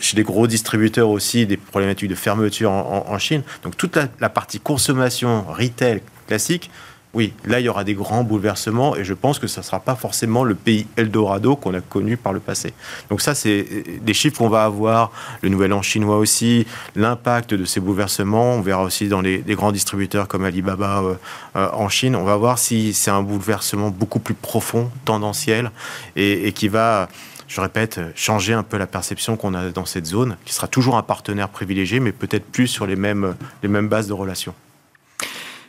chez des gros distributeurs aussi des problématiques de fermeture en, Chine. Donc toute la, partie consommation, retail classique, oui, là, il y aura des grands bouleversements et je pense que ça ne sera pas forcément le pays Eldorado qu'on a connu par le passé. Donc ça, c'est des chiffres qu'on va avoir, le nouvel an chinois aussi, l'impact de ces bouleversements. On verra aussi dans les, grands distributeurs comme Alibaba euh, euh, en Chine. On va voir si c'est un bouleversement beaucoup plus profond, tendanciel et qui va je répète, changer un peu la perception qu'on a dans cette zone, qui sera toujours un partenaire privilégié, mais peut-être plus sur les mêmes, les mêmes bases de relations.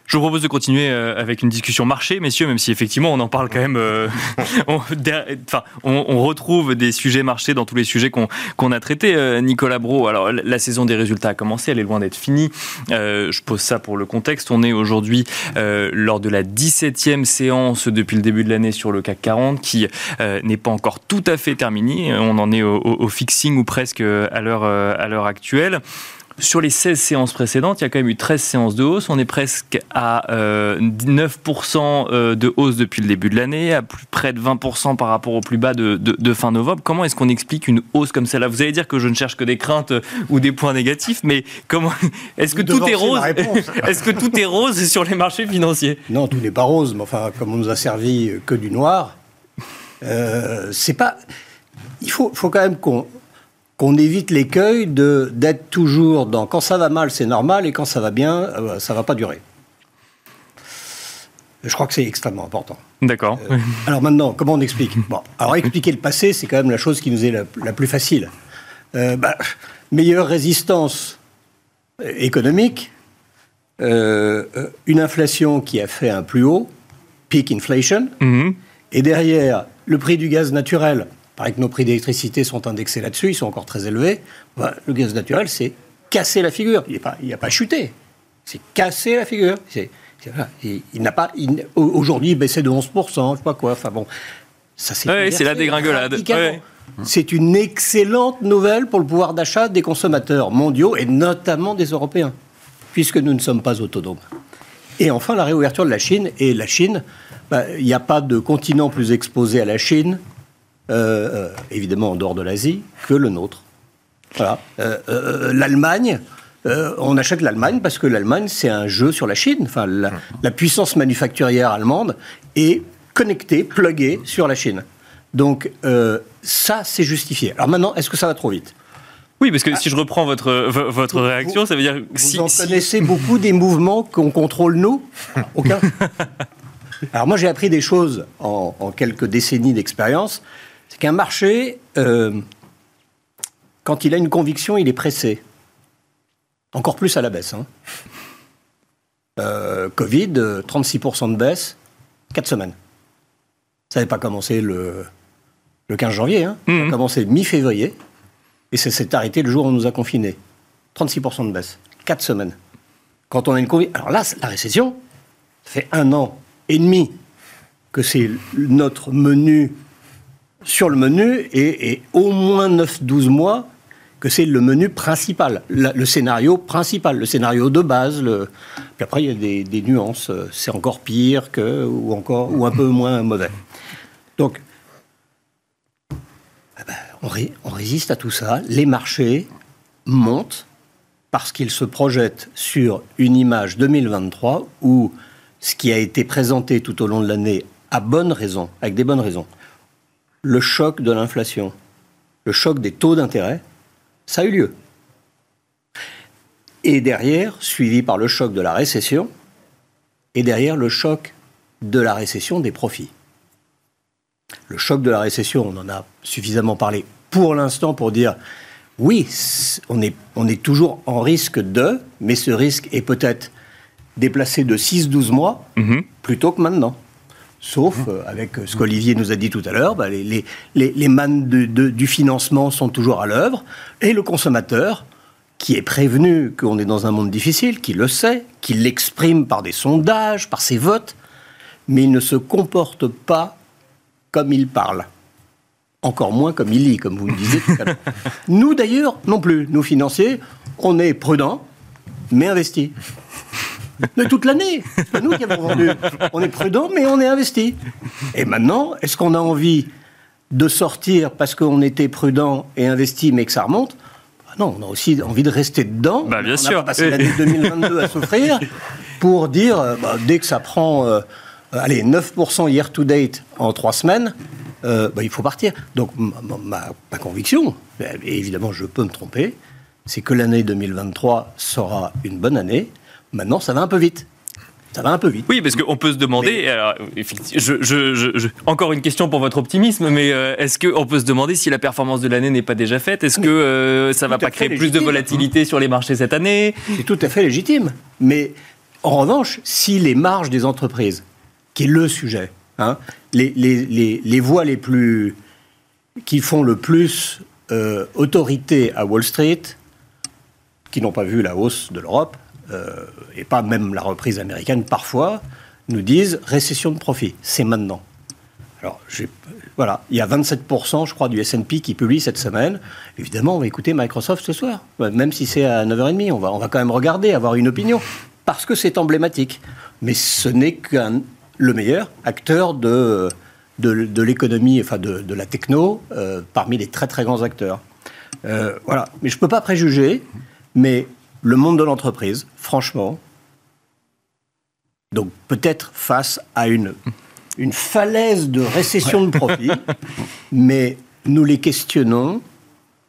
Je vous propose de continuer euh, avec une discussion marché, messieurs, même si effectivement on en parle quand même. Euh, on, enfin, on, retrouve des sujets marché dans tous les sujets qu'on a traités. Euh, Nicolas Bro, alors la saison des résultats a commencé, elle est loin d'être finie. je pose ça pour le contexte. On est aujourd'hui lors de la 17e séance depuis le début de l'année sur le CAC 40 qui n'est pas encore tout à fait terminée. On en est au, au fixing ou presque à l'heure actuelle. Sur les 16 séances précédentes, il y a quand même eu 13 séances de hausse. On est presque à 9% euh, euh, de hausse depuis le début de l'année, à plus près de 20% par rapport au plus bas de, fin novembre. Comment est-ce qu'on explique une hausse comme celle-là? Vous allez dire que je ne cherche que des craintes euh, ou des points négatifs, mais comment est-ce que tout est rose? Est-ce que tout est rose sur les marchés financiers? Non, tout n'est pas rose. Mais enfin, comme on nous a servi que du noir, c'est pas. Il faut, faut quand même qu'on qu'on évite l'écueil d'être toujours dans quand ça va mal, c'est normal, et quand ça va bien, euh, ça va pas durer. Je crois que c'est extrêmement important. D'accord. Euh, alors maintenant, comment on explique? Bon, alors expliquer le passé, c'est quand même la chose qui nous est la, plus facile. Euh, bah, meilleure résistance économique, une inflation qui a fait un plus haut, peak inflation, mhm. et derrière le prix du gaz naturel paraît que nos prix d'électricité sont indexés là-dessus, ils sont encore très élevés. Bah, le gaz naturel, c'est casser la figure. Il n'a pas, pas, chuté. C'est casser la figure. il, n'a pas. Aujourd'hui, il baissait de 11%, je ne sais pas quoi. Enfin bon, ça c'est. c'est la dégringolade. C'est une excellente nouvelle pour le pouvoir d'achat des consommateurs mondiaux et notamment des Européens, puisque nous ne sommes pas autonomes. Et enfin, la réouverture de la Chine. Et la Chine, bah, il n'y a pas de continent plus exposé à la Chine euh, euh, évidemment en dehors de l'Asie, que le nôtre. Voilà. Euh, L'Allemagne, on achète l'Allemagne parce que l'Allemagne, c'est un jeu sur la Chine. Enfin, la, puissance manufacturière allemande est connectée, pluguée sur la Chine. Donc, ça, c'est justifié. Alors maintenant, est-ce que ça va trop vite? Oui, parce que si je reprends votre, votre réaction, ça veut dire... Vous si, en connaissez beaucoup des mouvements qu'on contrôle nous? Aucun Alors moi, j'ai appris des choses en, en quelques décennies d'expérience c'est qu'un marché, euh, quand il a une conviction, il est pressé. Encore plus à la baisse. Hein. Euh, Covid, 36% de baisse, 4 semaines. Ça n'avait pas commencé le, 15 janvier, hein. ça a mmh. commencé mi-février, et ça s'est arrêté le jour où on nous a confinés. 36% de baisse, 4 semaines. Quand on a une conviction... Alors là, la récession, ça fait un an et demi que c'est notre menu sur le menu et, au moins 9-12 mois que c'est le menu principal, le scénario principal, le scénario de base. Puis après, il y a des, nuances. C'est encore pire que, ou, encore, ou un peu moins mauvais. Donc, eh ben, on, on résiste à tout ça. Les marchés montent parce qu'ils se projettent sur une image 2023 où ce qui a été présenté tout au long de l'année a bonne raison, avec des bonnes raisons, le choc de l'inflation, le choc des taux d'intérêt, ça a eu lieu. Et derrière, suivi par le choc de la récession, et derrière le choc de la récession des profits. Le choc de la récession, on en a suffisamment parlé pour l'instant pour dire oui, on est, on est toujours en risque de, mais ce risque est peut-être déplacé de 6-12 mois mm-hmm. plutôt que maintenant. Sauf, euh, avec ce qu'Olivier nous a dit tout à l'heure, bah, les, les, mannes du financement sont toujours à l'œuvre, et le consommateur, qui est prévenu qu'on est dans un monde difficile, qui le sait, qui l'exprime par des sondages, par ses votes, mais il ne se comporte pas comme il parle. Encore moins comme il lit, comme vous le disiez tout à l'heure. Nous, d'ailleurs, non plus. Nous, financiers, on est prudents, mais investis. Mais toute l'année. C'est pas nous qui avons vendu. On est prudent, mais on est investi. Et maintenant, est-ce qu'on a envie de sortir parce qu'on était prudent et investi, mais que ça remonte? Bah Non, on a aussi envie de rester dedans. Bah, bien sûr. A passé l'année 2022 à souffrir. pour dire, euh, bah, dès que ça prend, euh, allez, 9% year to date en trois semaines, euh, bah, il faut partir. Donc ma, ma- ma conviction, et évidemment je peux me tromper, c'est que l'année 2023 sera une bonne année. Maintenant, ça va un peu vite. Ça va un peu vite. Oui, parce qu'on peut se demander. alors, effectivement, je- je- je- je- encore une question pour votre optimisme, mais euh, est-ce qu'on peut se demander si la performance de l'année n'est pas déjà faite? Est-ce que euh, ça va Tout à pas créer plus de volatilité sur les marchés cette année? C'est tout à fait légitime. Mais en revanche, si les marges des entreprises, qui est le sujet, hein, les, les, les, les voies les plus. qui font le plus euh, autorité à Wall Street, qui n'ont pas vu la hausse de l'Europe, euh, et pas même la reprise américaine parfois, nous disent récession de profit. C'est maintenant. Alors, voilà, il y a 27%, je crois, du S&P qui publie cette semaine. Évidemment, on va écouter Microsoft ce soir, même si c'est à 9h30. On va, on va quand même regarder, avoir une opinion, parce que c'est emblématique. Mais ce n'est qu'un le meilleur acteur de, de, de l'économie, enfin de, de la techno, euh, parmi les très très grands acteurs. Euh, voilà. Mais je ne peux pas préjuger, mais le monde de l'entreprise, franchement, donc peut-être face à une, une falaise de récession de profit, mais nous les questionnons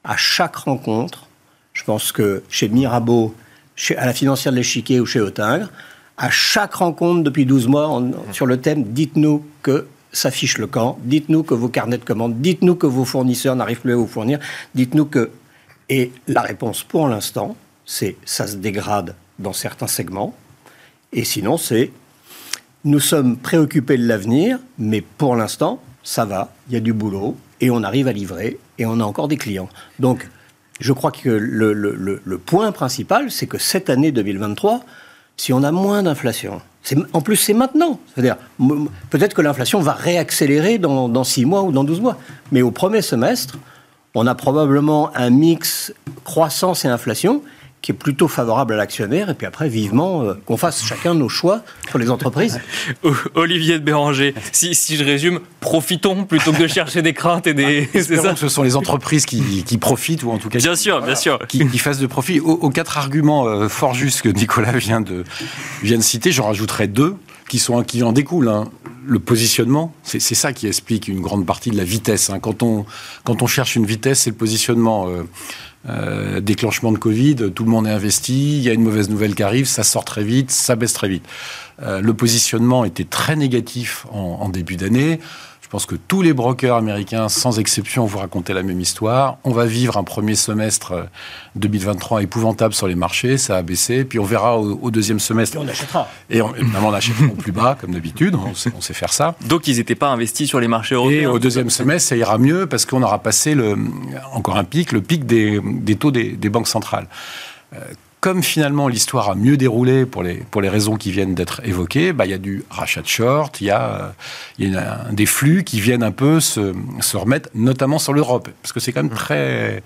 à chaque rencontre. Je pense que chez Mirabeau, chez, à la financière de l'échiquier ou chez Autingre, à chaque rencontre depuis 12 mois on- sur le thème, dites-nous que s'affiche le camp, dites-nous que vos carnets de commandes, dites-nous que vos fournisseurs n'arrivent plus à vous fournir, dites-nous que... Et la réponse pour l'instant, c'est ça se dégrade dans certains segments, et sinon c'est nous sommes préoccupés de l'avenir, mais pour l'instant, ça va, il y a du boulot, et on arrive à livrer, et on a encore des clients. Donc, je crois que le, le- le- point principal, c'est que cette année 2023, si on a moins d'inflation, en plus c'est maintenant, c'est-à-dire peut-être que l'inflation va réaccélérer dans, dans 6 mois ou dans 12 mois, mais au premier semestre, on a probablement un mix croissance et inflation qui est plutôt favorable à l'actionnaire, et puis après, vivement, euh, qu'on fasse chacun nos choix sur les entreprises. Olivier de Béranger, si, si je résume, profitons plutôt que de chercher des craintes et des. c'est Espérons ça que ce sont les entreprises qui, qui profitent, ou en tout cas Bien sûr, bien sûr. qui, qui fassent de profit. Aux, aux quatre arguments euh, fort justes que Nicolas vient de, vient de citer, j'en rajouterai deux qui, sont, qui en découlent. hein. Le positionnement, c'est c'est ça qui explique une grande partie de la vitesse. hein. Quand, on, quand on cherche une vitesse, c'est le positionnement. Euh, euh, déclenchement de Covid, tout le monde est investi, il y a une mauvaise nouvelle qui arrive, ça sort très vite, ça baisse très vite. Euh, le positionnement était très négatif en, en début d'année. Je pense que tous les brokers américains, sans exception, vous racontaient la même histoire. On va vivre un premier semestre euh, 2023 épouvantable sur les marchés, ça a baissé, puis on verra au, au deuxième semestre. Et on achètera. Et on, évidemment, on achètera au plus bas, comme d'habitude, on sait, on sait faire ça. Donc ils n'étaient pas investis sur les marchés Et européens. au deuxième semestre, ça ira mieux parce qu'on aura passé le, encore un pic, le pic des, des taux des, des banques centrales. Comme finalement l'histoire a mieux déroulé pour les, pour les raisons qui viennent d'être évoquées, bah, il y a du rachat de short, il y a, euh, y a des flux qui viennent un peu se, se remettre, notamment sur l'Europe. Parce que c'est quand même très,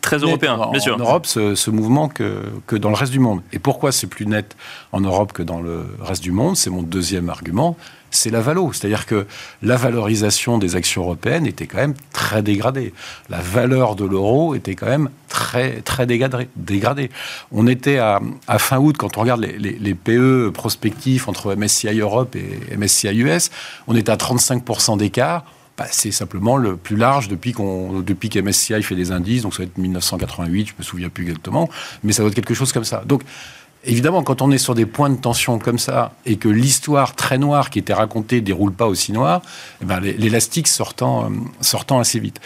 Très européen, net en, bien sûr. En Europe, ce, ce mouvement que, que dans le reste du monde. Et pourquoi c'est plus net en Europe que dans le reste du monde C'est mon deuxième argument. C'est la valo. C'est-à-dire que la valorisation des actions européennes était quand même très dégradée. La valeur de l'euro était quand même très, très dégradée. On était à, à fin août, quand on regarde les, les- les PE prospectifs entre MSCI Europe et MSCI US, on était à 35% d'écart. Bah, c'est simplement le plus large depuis qu'on depuis qu'MSCI fait des indices, donc ça va être 1988, je me souviens plus exactement, mais ça doit être quelque chose comme ça. Donc évidemment, quand on est sur des points de tension comme ça et que l'histoire très noire qui était racontée déroule pas aussi noir, eh ben, l'é- l'élastique sortant euh, sortant assez vite.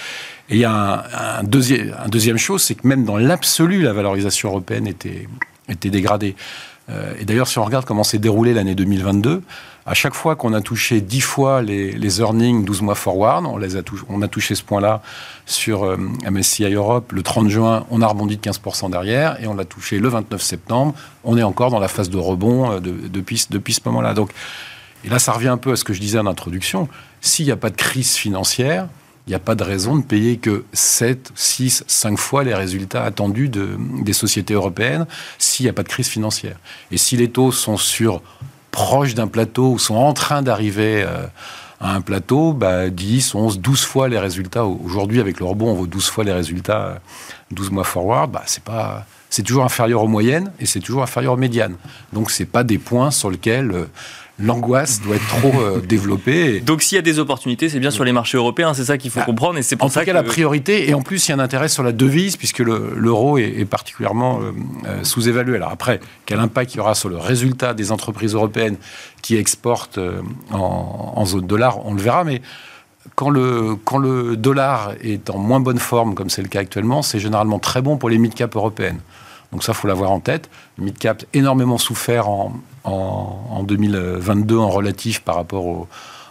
Et il y a un, un deuxième un deuxième chose, c'est que même dans l'absolu, la valorisation européenne était était dégradée. Euh, et d'ailleurs, si on regarde comment s'est déroulée l'année 2022, à chaque fois qu'on a touché 10 fois les, earnings 12 mois forward, on, les a, touché, ce point-là sur euh, MSCI Europe, le 30 juin, on a rebondi de 15% derrière, et on l'a touché le 29 septembre, on est encore dans la phase de rebond euh, de- depuis, ce moment-là. Donc, et là, ça revient un peu à ce que je disais en introduction, s'il n'y a pas de crise financière, il n'y a pas de raison de payer que 7, 6, 5 fois les résultats attendus de, des sociétés européennes s'il n'y a pas de crise financière. Et si les taux sont sur proche d'un plateau ou sont en train d'arriver euh, à un plateau, bah, 10, 11, 12 fois les résultats. Aujourd'hui, avec le rebond, on vaut 12 fois les résultats, 12 mois forward. Bah, c'est pas c'est toujours inférieur aux moyennes et c'est toujours inférieur aux médianes. Donc, c'est pas des points sur lesquels l'angoisse doit être trop euh, développée. Donc s'il y a des opportunités, c'est bien sur les marchés européens, c'est ça qu'il faut ah, comprendre. Et c'est pour en ça tout cas, la priorité, et en plus, il y a un intérêt sur la devise, puisque l'euro est, particulièrement euh, euh, sous-évalué. Alors après, quel impact il y aura sur le résultat des entreprises européennes qui exportent en, en, zone dollar, on le verra, mais quand le, quand le dollar est en moins bonne forme, comme c'est le cas actuellement, c'est généralement très bon pour les mid-cap européennes. Donc ça, il faut l'avoir en tête. Le mid-cap énormément souffert en, en, 2022 en relatif par rapport au,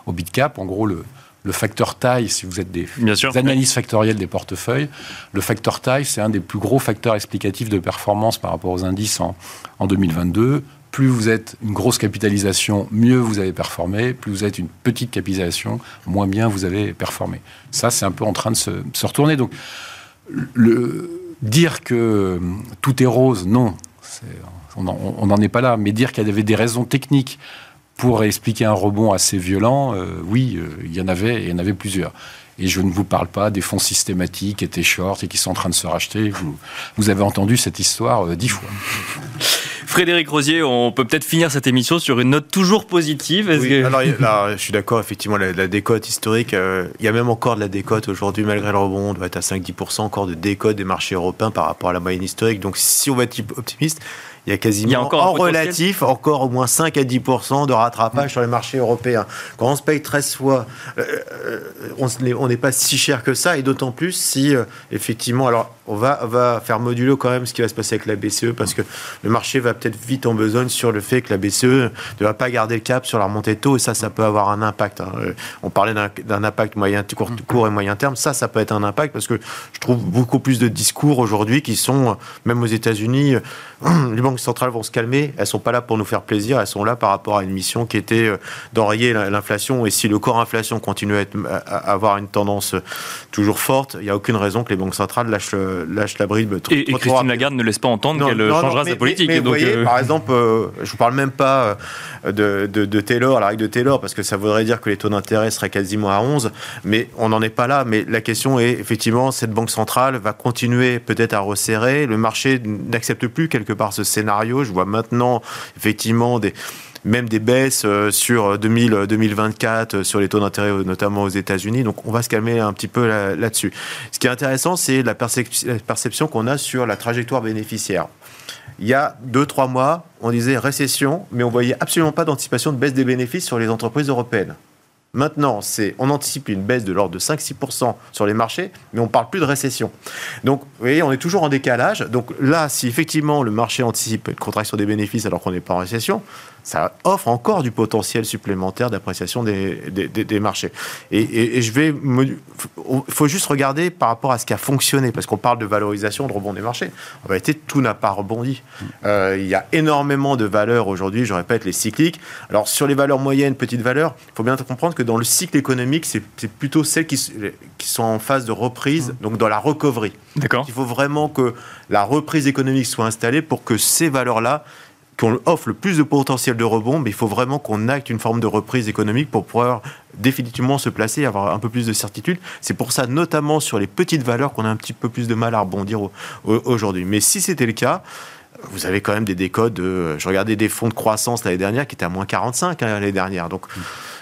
au cap. En gros, le, facteur taille, si vous êtes des, analystes factorielles des portefeuilles, le facteur taille, c'est un des plus gros facteurs explicatifs de performance par rapport aux indices en, en 2022. Plus vous êtes une grosse capitalisation, mieux vous avez performé. Plus vous êtes une petite capitalisation, moins bien vous avez performé. Ça, c'est un peu en train de se, se retourner. Donc, le, dire que tout est rose, non on n'en est pas là. Mais dire qu'il y avait des raisons techniques pour expliquer un rebond assez violent, euh, oui, euh, il y en avait, il y en avait plusieurs. Et je ne vous parle pas des fonds systématiques qui étaient short et qui sont en train de se racheter. Vous, avez entendu cette histoire euh, dix fois. Frédéric Rosier, on peut peut-être finir cette émission sur une note toujours positive. alors, je suis d'accord, effectivement, la, décote historique, il y a même encore de la décote aujourd'hui, malgré le rebond, on doit être à 5-10% encore de décote des marchés européens par rapport à la moyenne historique. Donc, si on va être optimiste, il y a quasiment encore en relatif encore au moins 5 à 10% de rattrapage sur les marchés européens. Quand on se paye 13 fois, euh, euh, on n'est pas si cher que ça, et d'autant plus si euh, effectivement, alors on va, va faire modulo quand même ce qui va se passer avec la BCE, parce que le marché va peut-être vite en besogne sur le fait que la BCE ne va pas garder le cap sur la remontée de taux, et ça, ça peut avoir un impact. Hein. On parlait d'un impact moyen, court, court, et moyen terme, ça, ça peut être un impact, parce que je trouve beaucoup plus de discours aujourd'hui qui sont, même aux États-Unis, les banques centrales vont se calmer. Elles sont pas là pour nous faire plaisir. Elles sont là par rapport à une mission qui était euh, d'enrayer l'inflation. Et si le corps inflation continue à, avoir une tendance euh, toujours forte, il n'y a aucune raison que les banques centrales lâchent, lâchent la bride. Et, Christine Lagarde ne laisse pas entendre qu'elle changera sa politique. Mais, vous voyez, euh, par exemple, je vous parle même pas de, de, Taylor, la règle de Taylor, parce que ça voudrait dire que les taux d'intérêt seraient quasiment à 11. Mais on n'en est pas là. Mais la question est effectivement, cette banque centrale va continuer peut-être à resserrer. Le marché n'accepte plus quelque part ce scénario. Je vois maintenant effectivement des même des baisses euh, sur 2000, 2024 euh, sur les taux d'intérêt, notamment aux États-Unis. Donc, on va se calmer un petit peu là-dessus. Ce qui est intéressant, c'est la, perception qu'on a sur la trajectoire bénéficiaire. Il y a deux, trois mois, on disait récession, mais on voyait absolument pas d'anticipation de baisse des bénéfices sur les entreprises européennes. Maintenant, on anticipe une baisse de l'ordre de 5-6% sur les marchés, mais on ne parle plus de récession. Donc, vous voyez, on est toujours en décalage. Donc là, si effectivement le marché anticipe une contraction des bénéfices alors qu'on n'est pas en récession, ça offre encore du potentiel supplémentaire d'appréciation des, des, marchés. Et, je vais. Il faut juste regarder par rapport à ce qui a fonctionné, parce qu'on parle de valorisation, de rebond des marchés. En réalité, tout n'a pas rebondi. Euh, il y a énormément de valeurs aujourd'hui, je répète, les cycliques. Alors, sur les valeurs moyennes, petites valeurs, il faut bien comprendre que dans le cycle économique, c'est plutôt celles qui, qui, sont en phase de reprise, mmh. donc dans la recovery. D'accord. Il faut vraiment que la reprise économique soit installée pour que ces valeurs-là qu'on offre le plus de potentiel de rebond, mais il faut vraiment qu'on acte une forme de reprise économique pour pouvoir définitivement se placer, avoir un peu plus de certitude. C'est pour ça, notamment sur les petites valeurs, qu'on a un petit peu plus de mal à rebondir aujourd'hui. Mais si c'était le cas, vous avez quand même des décodes. De, je regardais des fonds de croissance l'année dernière qui étaient à moins 45 hein, l'année dernière. Donc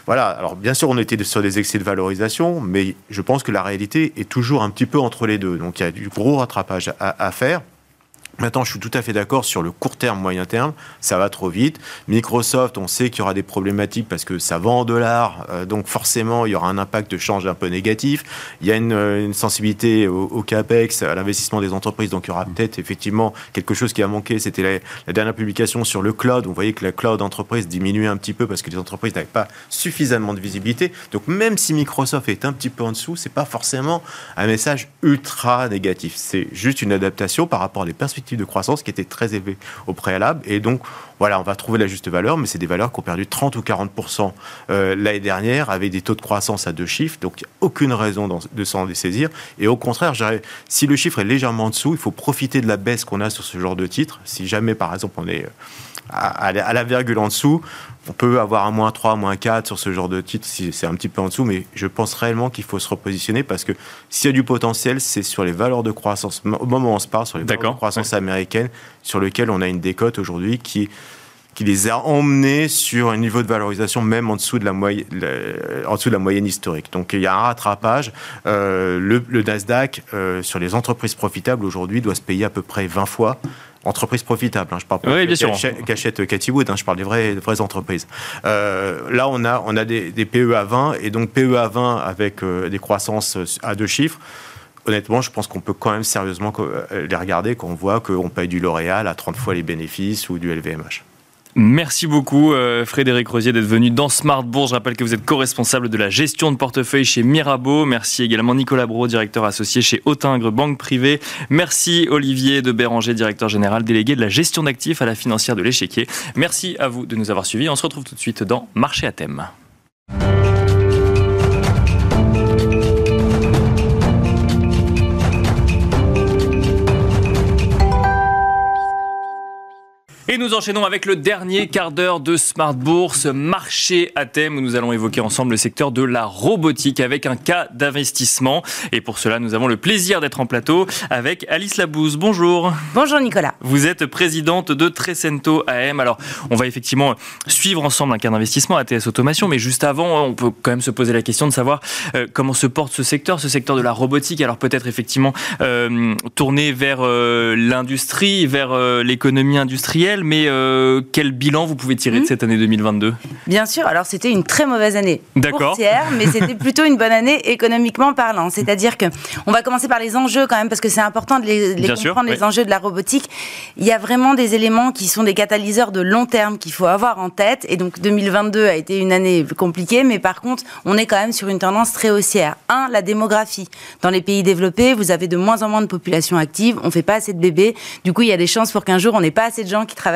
voilà. Alors bien sûr, on était sur des excès de valorisation, mais je pense que la réalité est toujours un petit peu entre les deux. Donc il y a du gros rattrapage à faire. Maintenant, je suis tout à fait d'accord sur le court terme, moyen terme, ça va trop vite. Microsoft, on sait qu'il y aura des problématiques parce que ça vend en dollars, euh, donc forcément, il y aura un impact de change un peu négatif. Il y a une, euh, sensibilité au, capex, à l'investissement des entreprises, donc il y aura peut-être effectivement quelque chose qui a manqué. C'était la, dernière publication sur le cloud. On voyait que la cloud entreprise diminuait un petit peu parce que les entreprises n'avaient pas suffisamment de visibilité. Donc même si Microsoft est un petit peu en dessous, c'est pas forcément un message ultra négatif. C'est juste une adaptation par rapport à des perspectives de croissance qui était très élevé au préalable. Et donc, voilà, on va trouver la juste valeur, mais c'est des valeurs qui ont perdu 30 ou 40 euh, l'année dernière, avec des taux de croissance à deux chiffres. Donc, aucune raison de s'en dessaisir. Et au contraire, si le chiffre est légèrement en dessous, il faut profiter de la baisse qu'on a sur ce genre de titre. Si jamais, par exemple, on est à, la virgule en dessous, On peut avoir un moins 3, moins 4 sur ce genre de titre si c'est un petit peu en dessous, mais je pense réellement qu'il faut se repositionner parce que s'il y a du potentiel, c'est sur les valeurs de croissance, au moment où on se parle, sur les valeurs de croissance américaines, sur lesquelles on a une décote aujourd'hui qui qui les a emmenés sur un niveau de valorisation même en dessous de la, moyenne, en dessous de la moyenne historique. Donc il y a un rattrapage. Euh, le, Nasdaq, euh, sur les entreprises profitables, aujourd'hui, doit se payer à peu près 20 fois entreprises profitables. Hein, je parle pas oui, bien sûr. qu'achète Cathy Wood, hein, je parle des vraies, vraies entreprises. Euh, là, on a, on a des, PE à 20, et donc PE à 20 avec des croissances à deux chiffres. Honnêtement, je pense qu'on peut quand même sérieusement les regarder quand on voit qu'on paye du L'Oréal à 30 fois les bénéfices ou du LVMH. Merci beaucoup euh, Frédéric Rosier d'être venu dans Smart Bourse. Je rappelle que vous êtes co-responsable de la gestion de portefeuille chez Mirabeau. Merci également Nicolas Bro, directeur associé chez Autingre Banque Privée. Merci Olivier de Béranger, directeur général délégué de la gestion d'actifs à la financière de l'échiquier. Merci à vous de nous avoir suivis. On se retrouve tout de suite dans Marché à thème. Et nous enchaînons avec le dernier quart d'heure de Smart Bourse, marché à thème, où nous allons évoquer ensemble le secteur de la robotique avec un cas d'investissement. Et pour cela, nous avons le plaisir d'être en plateau avec Alice Labouze. Bonjour. Bonjour Nicolas. Vous êtes présidente de Trecento AM. Alors, on va effectivement suivre ensemble un cas d'investissement ATS Automation, mais juste avant, on peut quand même se poser la question de savoir euh, comment se porte ce secteur, ce secteur de la robotique. Alors peut-être effectivement euh, tourné vers euh, l'industrie, vers l'économie industrielle mais euh, quel bilan vous pouvez tirer de hmm. cette année 2022 Bien sûr, alors c'était une très mauvaise année boursière, mais c'était plutôt une bonne année économiquement parlant. C'est-à-dire que on va commencer par les enjeux quand même, parce que c'est important de les, comprendre, les enjeux de la robotique. Il y a vraiment des éléments qui sont des catalyseurs de long terme qu'il faut avoir en tête. Et donc 2022 a été une année compliquée, mais par contre, on est quand même sur une tendance très haussière. Un, la démographie. Dans les pays développés, vous avez de moins en moins de population active, on fait pas assez de bébés. Du coup, il y a des chances pour qu'un jour, on n'ait pas assez de gens qui travaillent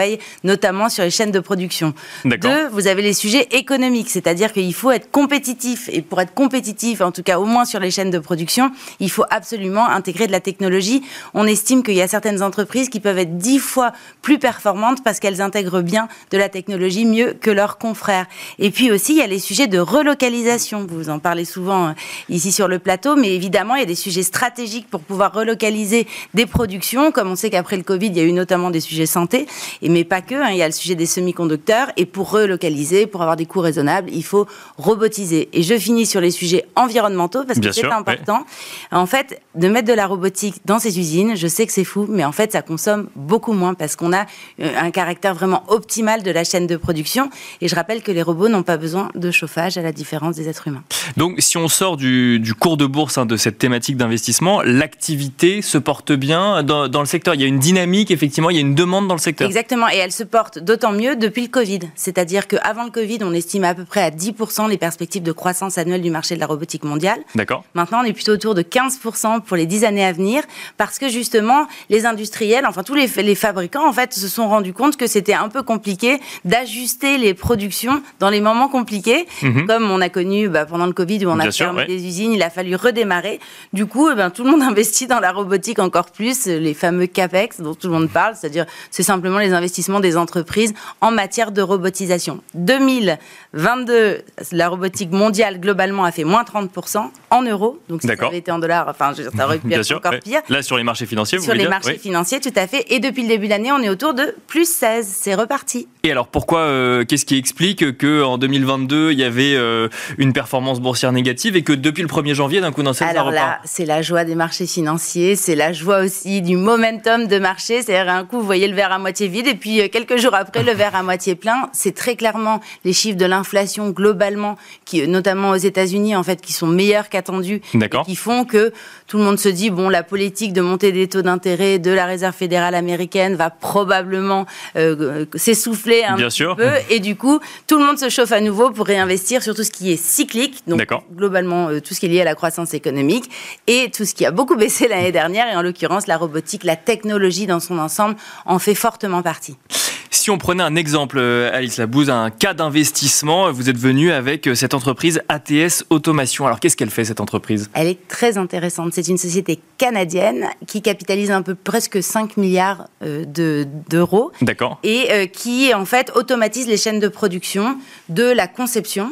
notamment sur les chaînes de production. Deux, vous avez les sujets économiques, c'est-à-dire qu'il faut être compétitif. Et pour être compétitif, en tout cas au moins sur les chaînes de production, il faut absolument intégrer de la technologie. On estime qu'il y a certaines entreprises qui peuvent être dix fois plus performantes parce qu'elles intègrent bien de la technologie mieux que leurs confrères. Et puis aussi, il y a les sujets de relocalisation. Vous en parlez souvent euh, ici sur le plateau, mais évidemment, il y a des sujets stratégiques pour pouvoir relocaliser des productions. Comme on sait qu'après le Covid, il y a eu notamment des sujets santé. Et mais pas que. Hein, il y a le sujet des semi-conducteurs. Et pour relocaliser, pour avoir des coûts raisonnables, il faut robotiser. Et je finis sur les sujets environnementaux parce que c'est important. En fait, de mettre de la robotique dans ces usines, je sais que c'est fou, mais en fait, ça consomme beaucoup moins parce qu'on a euh, un caractère vraiment optimal de la chaîne de production. Et je rappelle que les robots n'ont pas besoin de chauffage à la différence des êtres humains. Donc, si on sort du, cours de bourse hein, de cette thématique d'investissement, l'activité se porte bien dans, dans, le secteur. Il y a une dynamique, effectivement, il y a une demande dans le secteur. Exactement et elle se porte d'autant mieux depuis le Covid. C'est-à-dire qu'avant le Covid, on estime à peu près à 10% les perspectives de croissance annuelle du marché de la robotique mondiale. D'accord. Maintenant, on est plutôt autour de 15% pour les 10 années à venir, parce que justement, les industriels, enfin tous les, les fabricants, en fait, se sont rendus compte que c'était un peu compliqué d'ajuster les productions dans les moments compliqués, mhm. comme on a connu bah, pendant le Covid où on a fermé des usines, il a fallu redémarrer. Du coup, eh ben, tout le monde investit dans la robotique encore plus, les fameux CAPEX dont tout le monde parle, c'est-à-dire c'est simplement les investissements des entreprises en matière de robotisation. 2022, la robotique mondiale globalement a fait moins 30% en euros. Donc si ça avait été en dollars, enfin, ça aurait pu être encore pire. Là, sur les marchés financiers, vous Sur les marchés financiers, tout à fait. Et depuis le début de l'année, on est autour de plus 16. C'est reparti. Et alors pourquoi, euh, qu'est-ce qui explique qu'en 2022, il y avait euh, une performance boursière négative et que depuis le 1er janvier, d'un coup d'un seul, Alors là, c'est la joie des marchés financiers, c'est la joie aussi du momentum de marché. C'est-à-dire, un coup, vous voyez le verre à moitié vide et puis euh, quelques jours après, le verre à moitié plein. C'est très clairement les chiffres de l'inflation globalement, qui, notamment aux États-Unis, en fait, qui sont meilleurs qu'attendus. Qui font que tout le monde se dit, bon, la politique de montée des taux d'intérêt de la Réserve fédérale américaine va probablement euh, s'essouffler un petit peu. Et du coup, tout le monde se chauffe à nouveau pour réinvestir sur tout ce qui est cyclique. Donc, globalement, euh, tout ce qui est lié à la croissance économique et tout ce qui a beaucoup baissé l'année dernière. Et en l'occurrence, la robotique, la technologie dans son ensemble en fait fortement partie. Si on prenait un exemple, euh, Alice Labouze, un cas d'investissement, vous êtes venu avec euh, cette entreprise ATS Automation. Alors qu'est-ce qu'elle fait cette entreprise? Elle est très intéressante. C'est une société canadienne qui capitalise un peu presque 5 milliards euh, d'euros. D'accord. Et qui en fait automatise les chaînes de production de la conception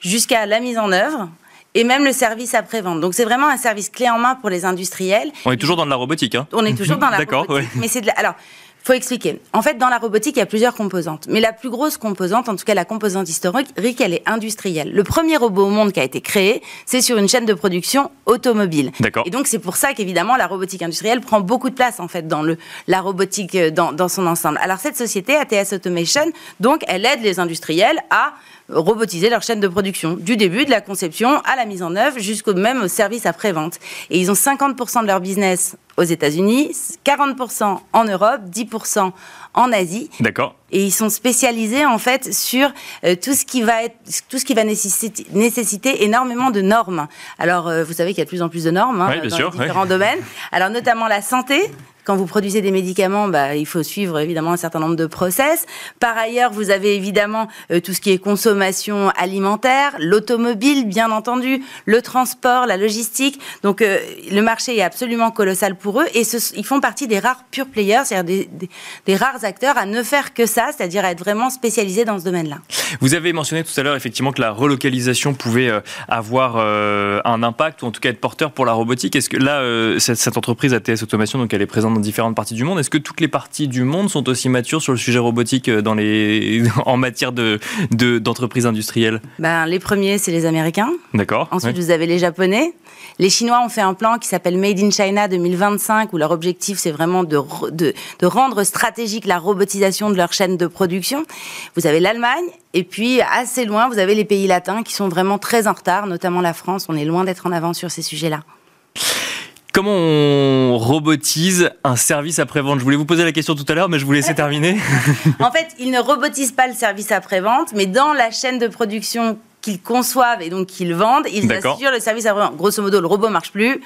jusqu'à la mise en œuvre et même le service après-vente. Donc c'est vraiment un service clé en main pour les industriels. On est toujours dans de la robotique. Hein On est toujours dans la robotique. D'accord. Mais c'est de la... Alors, faut expliquer. En fait, dans la robotique, il y a plusieurs composantes. Mais la plus grosse composante, en tout cas la composante historique, elle est industrielle. Le premier robot au monde qui a été créé, c'est sur une chaîne de production automobile. D'accord. Et donc, c'est pour ça qu'évidemment, la robotique industrielle prend beaucoup de place, en fait, dans le, la robotique euh, dans, dans son ensemble. Alors, cette société, ATS Automation, donc, elle aide les industriels à robotiser leur chaîne de production, du début de la conception à la mise en œuvre, jusqu'au même service après-vente. Et ils ont 50% de leur business aux États-Unis, 40% en Europe, 10% en Asie. D'accord. Et ils sont spécialisés en fait sur euh, tout ce qui va être, tout ce qui va nécessiter, nécessiter énormément de normes. Alors, euh, vous savez qu'il y a de plus en plus de normes hein, dans différents domaines. Alors, notamment la santé, quand vous produisez des médicaments, bah, il faut suivre évidemment un certain nombre de process. Par ailleurs, vous avez évidemment euh, tout ce qui est consommation alimentaire, l'automobile, bien entendu, le transport, la logistique. Donc, euh, le marché est absolument colossal pour eux et ils font partie des rares pure players, c'est-à-dire des, rares acteurs à ne faire que ça, c'est-à-dire à être vraiment spécialisés dans ce domaine-là. Vous avez mentionné tout à l'heure effectivement que la relocalisation pouvait euh, avoir un impact ou en tout cas être porteur pour la robotique. Est-ce que là, cette, cette entreprise ATS Automation, donc elle est présente différentes parties du monde. Est-ce que toutes les parties du monde sont aussi matures sur le sujet robotique euh, dans les... en matière d'entreprises de, d'entreprises industrielles? Ben, Les premiers, c'est les Américains. D'accord. Ensuite, vous avez les Japonais. Les Chinois ont fait un plan qui s'appelle Made in China 2025, où leur objectif, c'est vraiment de, de, de rendre stratégique la robotisation de leur chaîne de production. Vous avez l'Allemagne, et puis assez loin, vous avez les pays latins qui sont vraiment très en retard, notamment la France. On est loin d'être en avance sur ces sujets-là. Comment on robotise un service après-vente? Je voulais vous poser la question tout à l'heure, mais je vous laissais terminer. en fait, ils ne robotisent pas le service après-vente, mais dans la chaîne de production qu'ils conçoivent et donc qu'ils vendent, ils assurent le service après-vente. Grosso modo, le robot marche plus,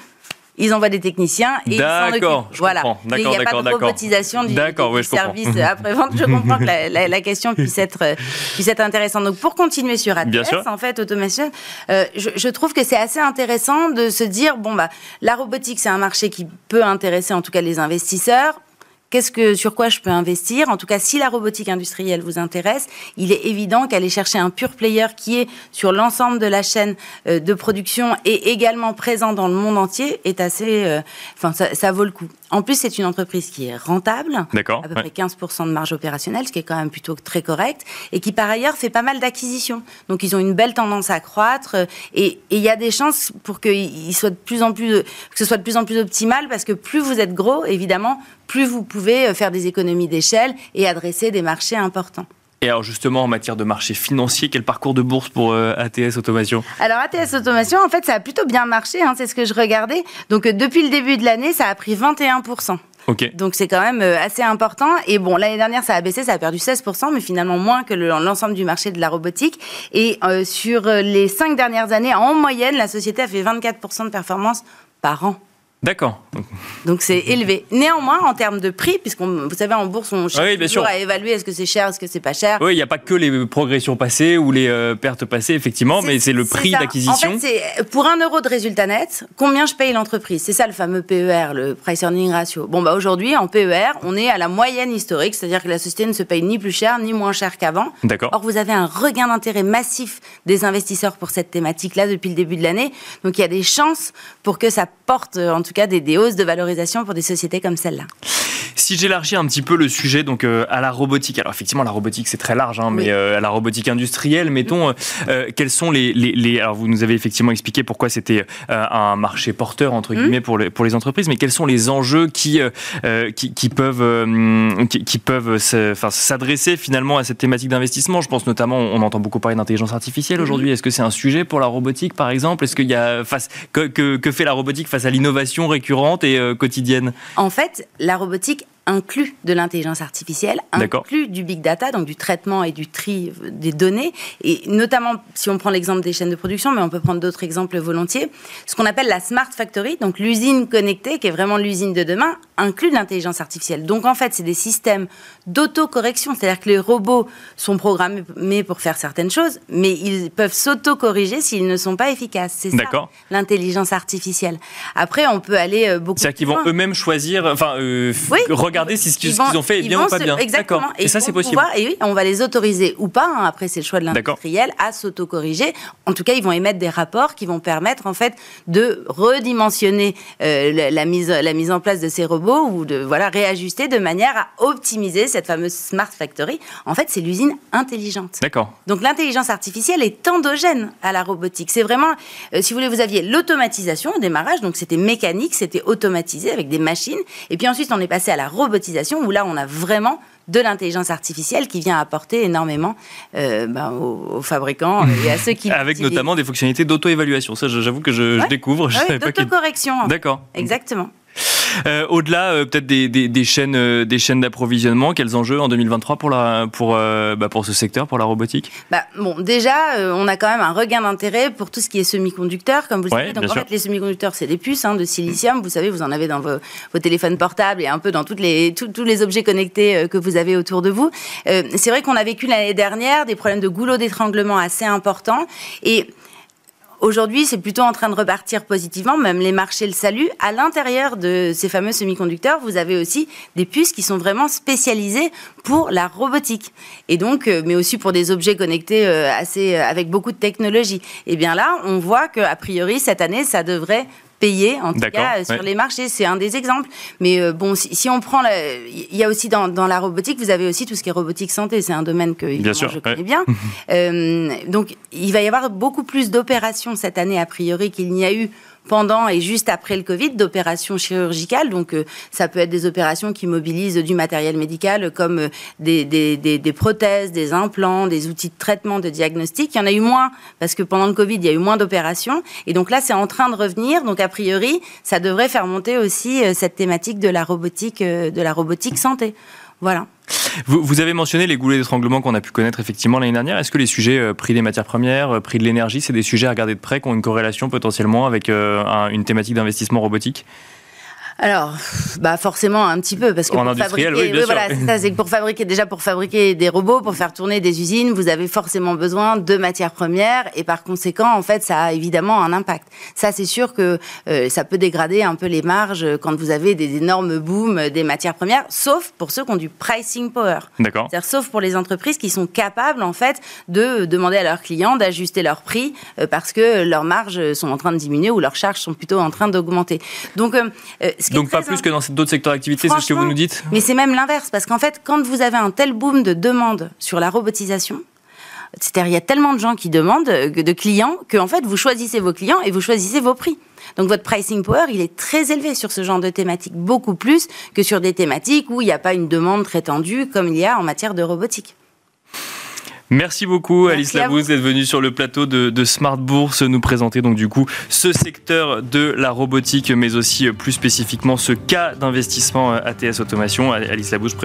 ils envoient des techniciens et ils s'en occupent. Voilà. Il n'y a pas de robotisation du, service après-vente. Je comprends que la, question puisse être, puisse être intéressante. Donc, pour continuer sur ATS, en fait, automation, euh, je, je, trouve que c'est assez intéressant de se dire, bon, bah, la robotique, c'est un marché qui peut intéresser en tout cas les investisseurs qu'est-ce que, sur quoi je peux investir? En tout cas, si la robotique industrielle vous intéresse, il est évident qu'aller chercher un pur player qui est sur l'ensemble de la chaîne euh, de production et également présent dans le monde entier est assez, euh, enfin, ça, vaut le coup. En plus, c'est une entreprise qui est rentable, à peu près 15% de marge opérationnelle, ce qui est quand même plutôt très correct, et qui par ailleurs fait pas mal d'acquisitions. Donc, ils ont une belle tendance à croître, euh, et il y a des chances pour que, soit de plus en plus, que ce soit de plus en plus optimal, parce que plus vous êtes gros, évidemment, plus vous pouvez euh, faire des économies d'échelle et adresser des marchés importants. Et alors justement, en matière de marché financier, quel parcours de bourse pour euh, ATS Automation? Alors ATS Automation, en fait, ça a plutôt bien marché, hein, c'est ce que je regardais. Donc euh, depuis le début de l'année, ça a pris 21%. Ok. Donc c'est quand même assez important. Et bon, l'année dernière, ça a baissé, ça a perdu 16%, mais finalement moins que l'ensemble du marché de la robotique. Et sur les cinq dernières années, en moyenne, la société a fait 24% de performance par an. D'accord. Donc c'est élevé. Néanmoins, en termes de prix, puisqu'on, vous savez, en bourse, on cherche toujours à évaluer est-ce que c'est cher, est-ce que c'est pas cher. Oui, il n'y a pas que les progressions passées ou les euh, pertes passées, effectivement, mais c'est le prix d'acquisition. En fait, c'est pour un euro de résultat net, combien je paye l'entreprise? C'est ça le fameux PER, le Price Earning Ratio. Bon, bah aujourd'hui, en PER, on est à la moyenne historique, c'est-à-dire que la société ne se paye ni plus cher ni moins cher qu'avant. D'accord. Or, vous avez un regain d'intérêt massif des investisseurs pour cette thématique-là depuis le début de l'année. Donc, il y a des chances pour que ça porte, en tout cas, des, des hausses de valorisation pour des sociétés comme celle-là. Si j'élargis un petit peu le sujet donc euh, à la robotique, alors effectivement la robotique c'est très large, hein, mais euh, à la robotique industrielle, mettons, euh, quels sont les, les, alors vous nous avez effectivement expliqué pourquoi c'était un marché porteur entre mmh. guillemets pour les pour les entreprises, mais quels sont les enjeux qui qui, qui, peuvent qui, peuvent s'adresser finalement à cette thématique d'investissement? Je pense notamment, on entend beaucoup parler d'intelligence artificielle mmh. aujourd'hui. Est-ce que c'est un sujet pour la robotique par exemple? Est-ce qu'il y a face que, que, que, fait la robotique face à l'innovation récurrente et quotidienne? En fait, la robotique inclut de l'intelligence artificielle, inclut du big data, donc du traitement et du tri des données, et notamment si on prend l'exemple des chaînes de production, mais on peut prendre d'autres exemples volontiers, ce qu'on appelle la smart factory, donc l'usine connectée, qui est vraiment l'usine de demain, inclut l'intelligence artificielle. Donc en fait, c'est des systèmes d'autocorrection, c'est-à-dire que les robots sont programmés pour faire certaines choses, mais ils peuvent s'auto-corriger s'ils ne sont pas efficaces. C'est ça l'intelligence artificielle. Après, on peut aller euh, beaucoup. C'est-à-dire qu'ils vont eux-mêmes choisir, enfin, euh, regarder si ce qu'ils ont fait est bien ou pas bien. Exactement. Et, ça, c'est possible. et oui, on va les autoriser ou pas. Hein. après, c'est le choix de l'industriel à s'auto-corriger. En tout cas, ils vont émettre des rapports qui vont permettre en fait de redimensionner euh, la mise la mise en place de ces robots ou de voilà réajuster de manière à optimiser cette fameuse smart factory. En fait, c'est l'usine intelligente. D'accord. Donc l'intelligence artificielle est endogène à la robotique. C'est vraiment, euh, si vous voulez, vous aviez l'automatisation au démarrage, donc c'était mécanique, c'était automatisé avec des machines, et puis ensuite on est passé à la robotisation où là on a vraiment de l'intelligence artificielle qui vient apporter énormément euh, ben, aux, fabricants et à ceux qui avec notamment des fonctionnalités d'auto-évaluation. Ça, j'avoue que je, découvre. Je ouais, d'autocorrection. D'accord. Exactement. Euh, au-delà euh, peut-être des, chaînes, euh, des chaînes d'approvisionnement, quels enjeux en 2023 pour, la, pour, bah, pour ce secteur, pour la robotique? Bah, Bon, déjà, on a quand même un regain d'intérêt pour tout ce qui est semi-conducteurs, comme vous le savez. Donc en fait, les semi-conducteurs, c'est des puces hein, de silicium. Vous savez, vous en avez dans vos, téléphones portables et un peu dans toutes les, tous les objets connectés que vous avez autour de vous. c'est vrai qu'on a vécu l'année dernière des problèmes de goulot d'étranglement assez importants. Et Aujourd'hui, c'est plutôt en train de repartir positivement, même les marchés le saluent. À l'intérieur de ces fameux semi-conducteurs, vous avez aussi des puces qui sont vraiment spécialisées pour la robotique. Et donc, euh, mais aussi pour des objets connectés euh, assez, euh, avec beaucoup de technologie. Et bien là, on voit qu'a priori, cette année, ça devrait payer, en tout cas, sur les marchés. C'est un des exemples. Mais euh, bon, si, on prend. Il y a aussi dans, dans, la robotique, vous avez aussi tout ce qui est robotique santé. C'est un domaine que bien sûr, je connais bien. euh, donc, il va y avoir beaucoup plus d'opérations cette année, a priori, qu'il n'y a eu pendant et juste après le Covid d'opérations chirurgicales. Donc, euh, ça peut être des opérations qui mobilisent du matériel médical comme euh, des, des, des, des, prothèses, des implants, des outils de traitement, de diagnostic. Il y en a eu moins parce que pendant le Covid, il y a eu moins d'opérations. Et donc là, c'est en train de revenir. Donc, a priori, ça devrait faire monter aussi euh, cette thématique de la robotique, de la robotique santé. Voilà. Vous, avez mentionné les goulets d'étranglement qu'on a pu connaître effectivement l'année dernière. Est-ce que les sujets euh, prix des matières premières, euh, prix de l'énergie, c'est des sujets à regarder de près qui ont une corrélation potentiellement avec euh, une thématique d'investissement robotique? Alors, bah forcément un petit peu parce que en pour fabriquer, oui, oui, voilà, c'est ça, c'est que pour fabriquer déjà pour fabriquer des robots, pour faire tourner des usines, vous avez forcément besoin de matières premières et par conséquent, en fait, ça a évidemment un impact. Ça, c'est sûr que euh, ça peut dégrader un peu les marges quand vous avez des énormes booms des matières premières, sauf pour ceux qui ont du pricing power. D'accord. C'est-à-dire sauf pour les entreprises qui sont capables en fait de demander à leurs clients d'ajuster leur prix euh, parce que leurs marges sont en train de diminuer ou leurs charges sont plutôt en train d'augmenter. Donc euh, donc pas plus que dans d'autres secteurs d'activité, c'est ce que vous nous dites Mais c'est même l'inverse, parce qu'en fait, quand vous avez un tel boom de demande sur la robotisation, c'est-à-dire il y a tellement de gens qui demandent, euh, de clients, que en fait vous choisissez vos clients et vous choisissez vos prix. Donc votre pricing power, il est très élevé sur ce genre de thématiques, beaucoup plus que sur des thématiques où il n'y a pas une demande très tendue comme il y a en matière de robotique. Merci beaucoup Alice Labouze d'être venue sur le plateau de, Smart Bourse nous présenter donc du coup ce secteur de la robotique mais aussi plus spécifiquement ce cas d'investissement euh, ATS Automation. Alice Labouze,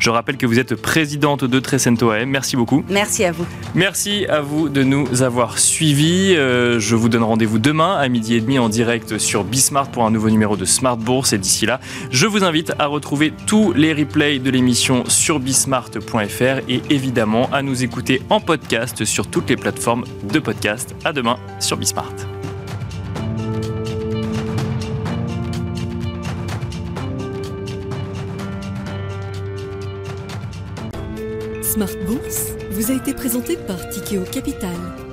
je rappelle que vous êtes présidente de Trecento AM. Merci beaucoup. Merci à vous. Merci à vous de nous avoir suivis. Euh, je vous donne rendez-vous demain à midi et demi en direct sur Bismart pour un nouveau numéro de Smart Bourse et d'ici là, je vous invite à retrouver tous les replays de l'émission sur bismart.fr et évidemment à nous écouter en podcast sur toutes les plateformes de podcast. À demain sur Bismart. Smart Bourse vous a été présenté par Tikeo Capital.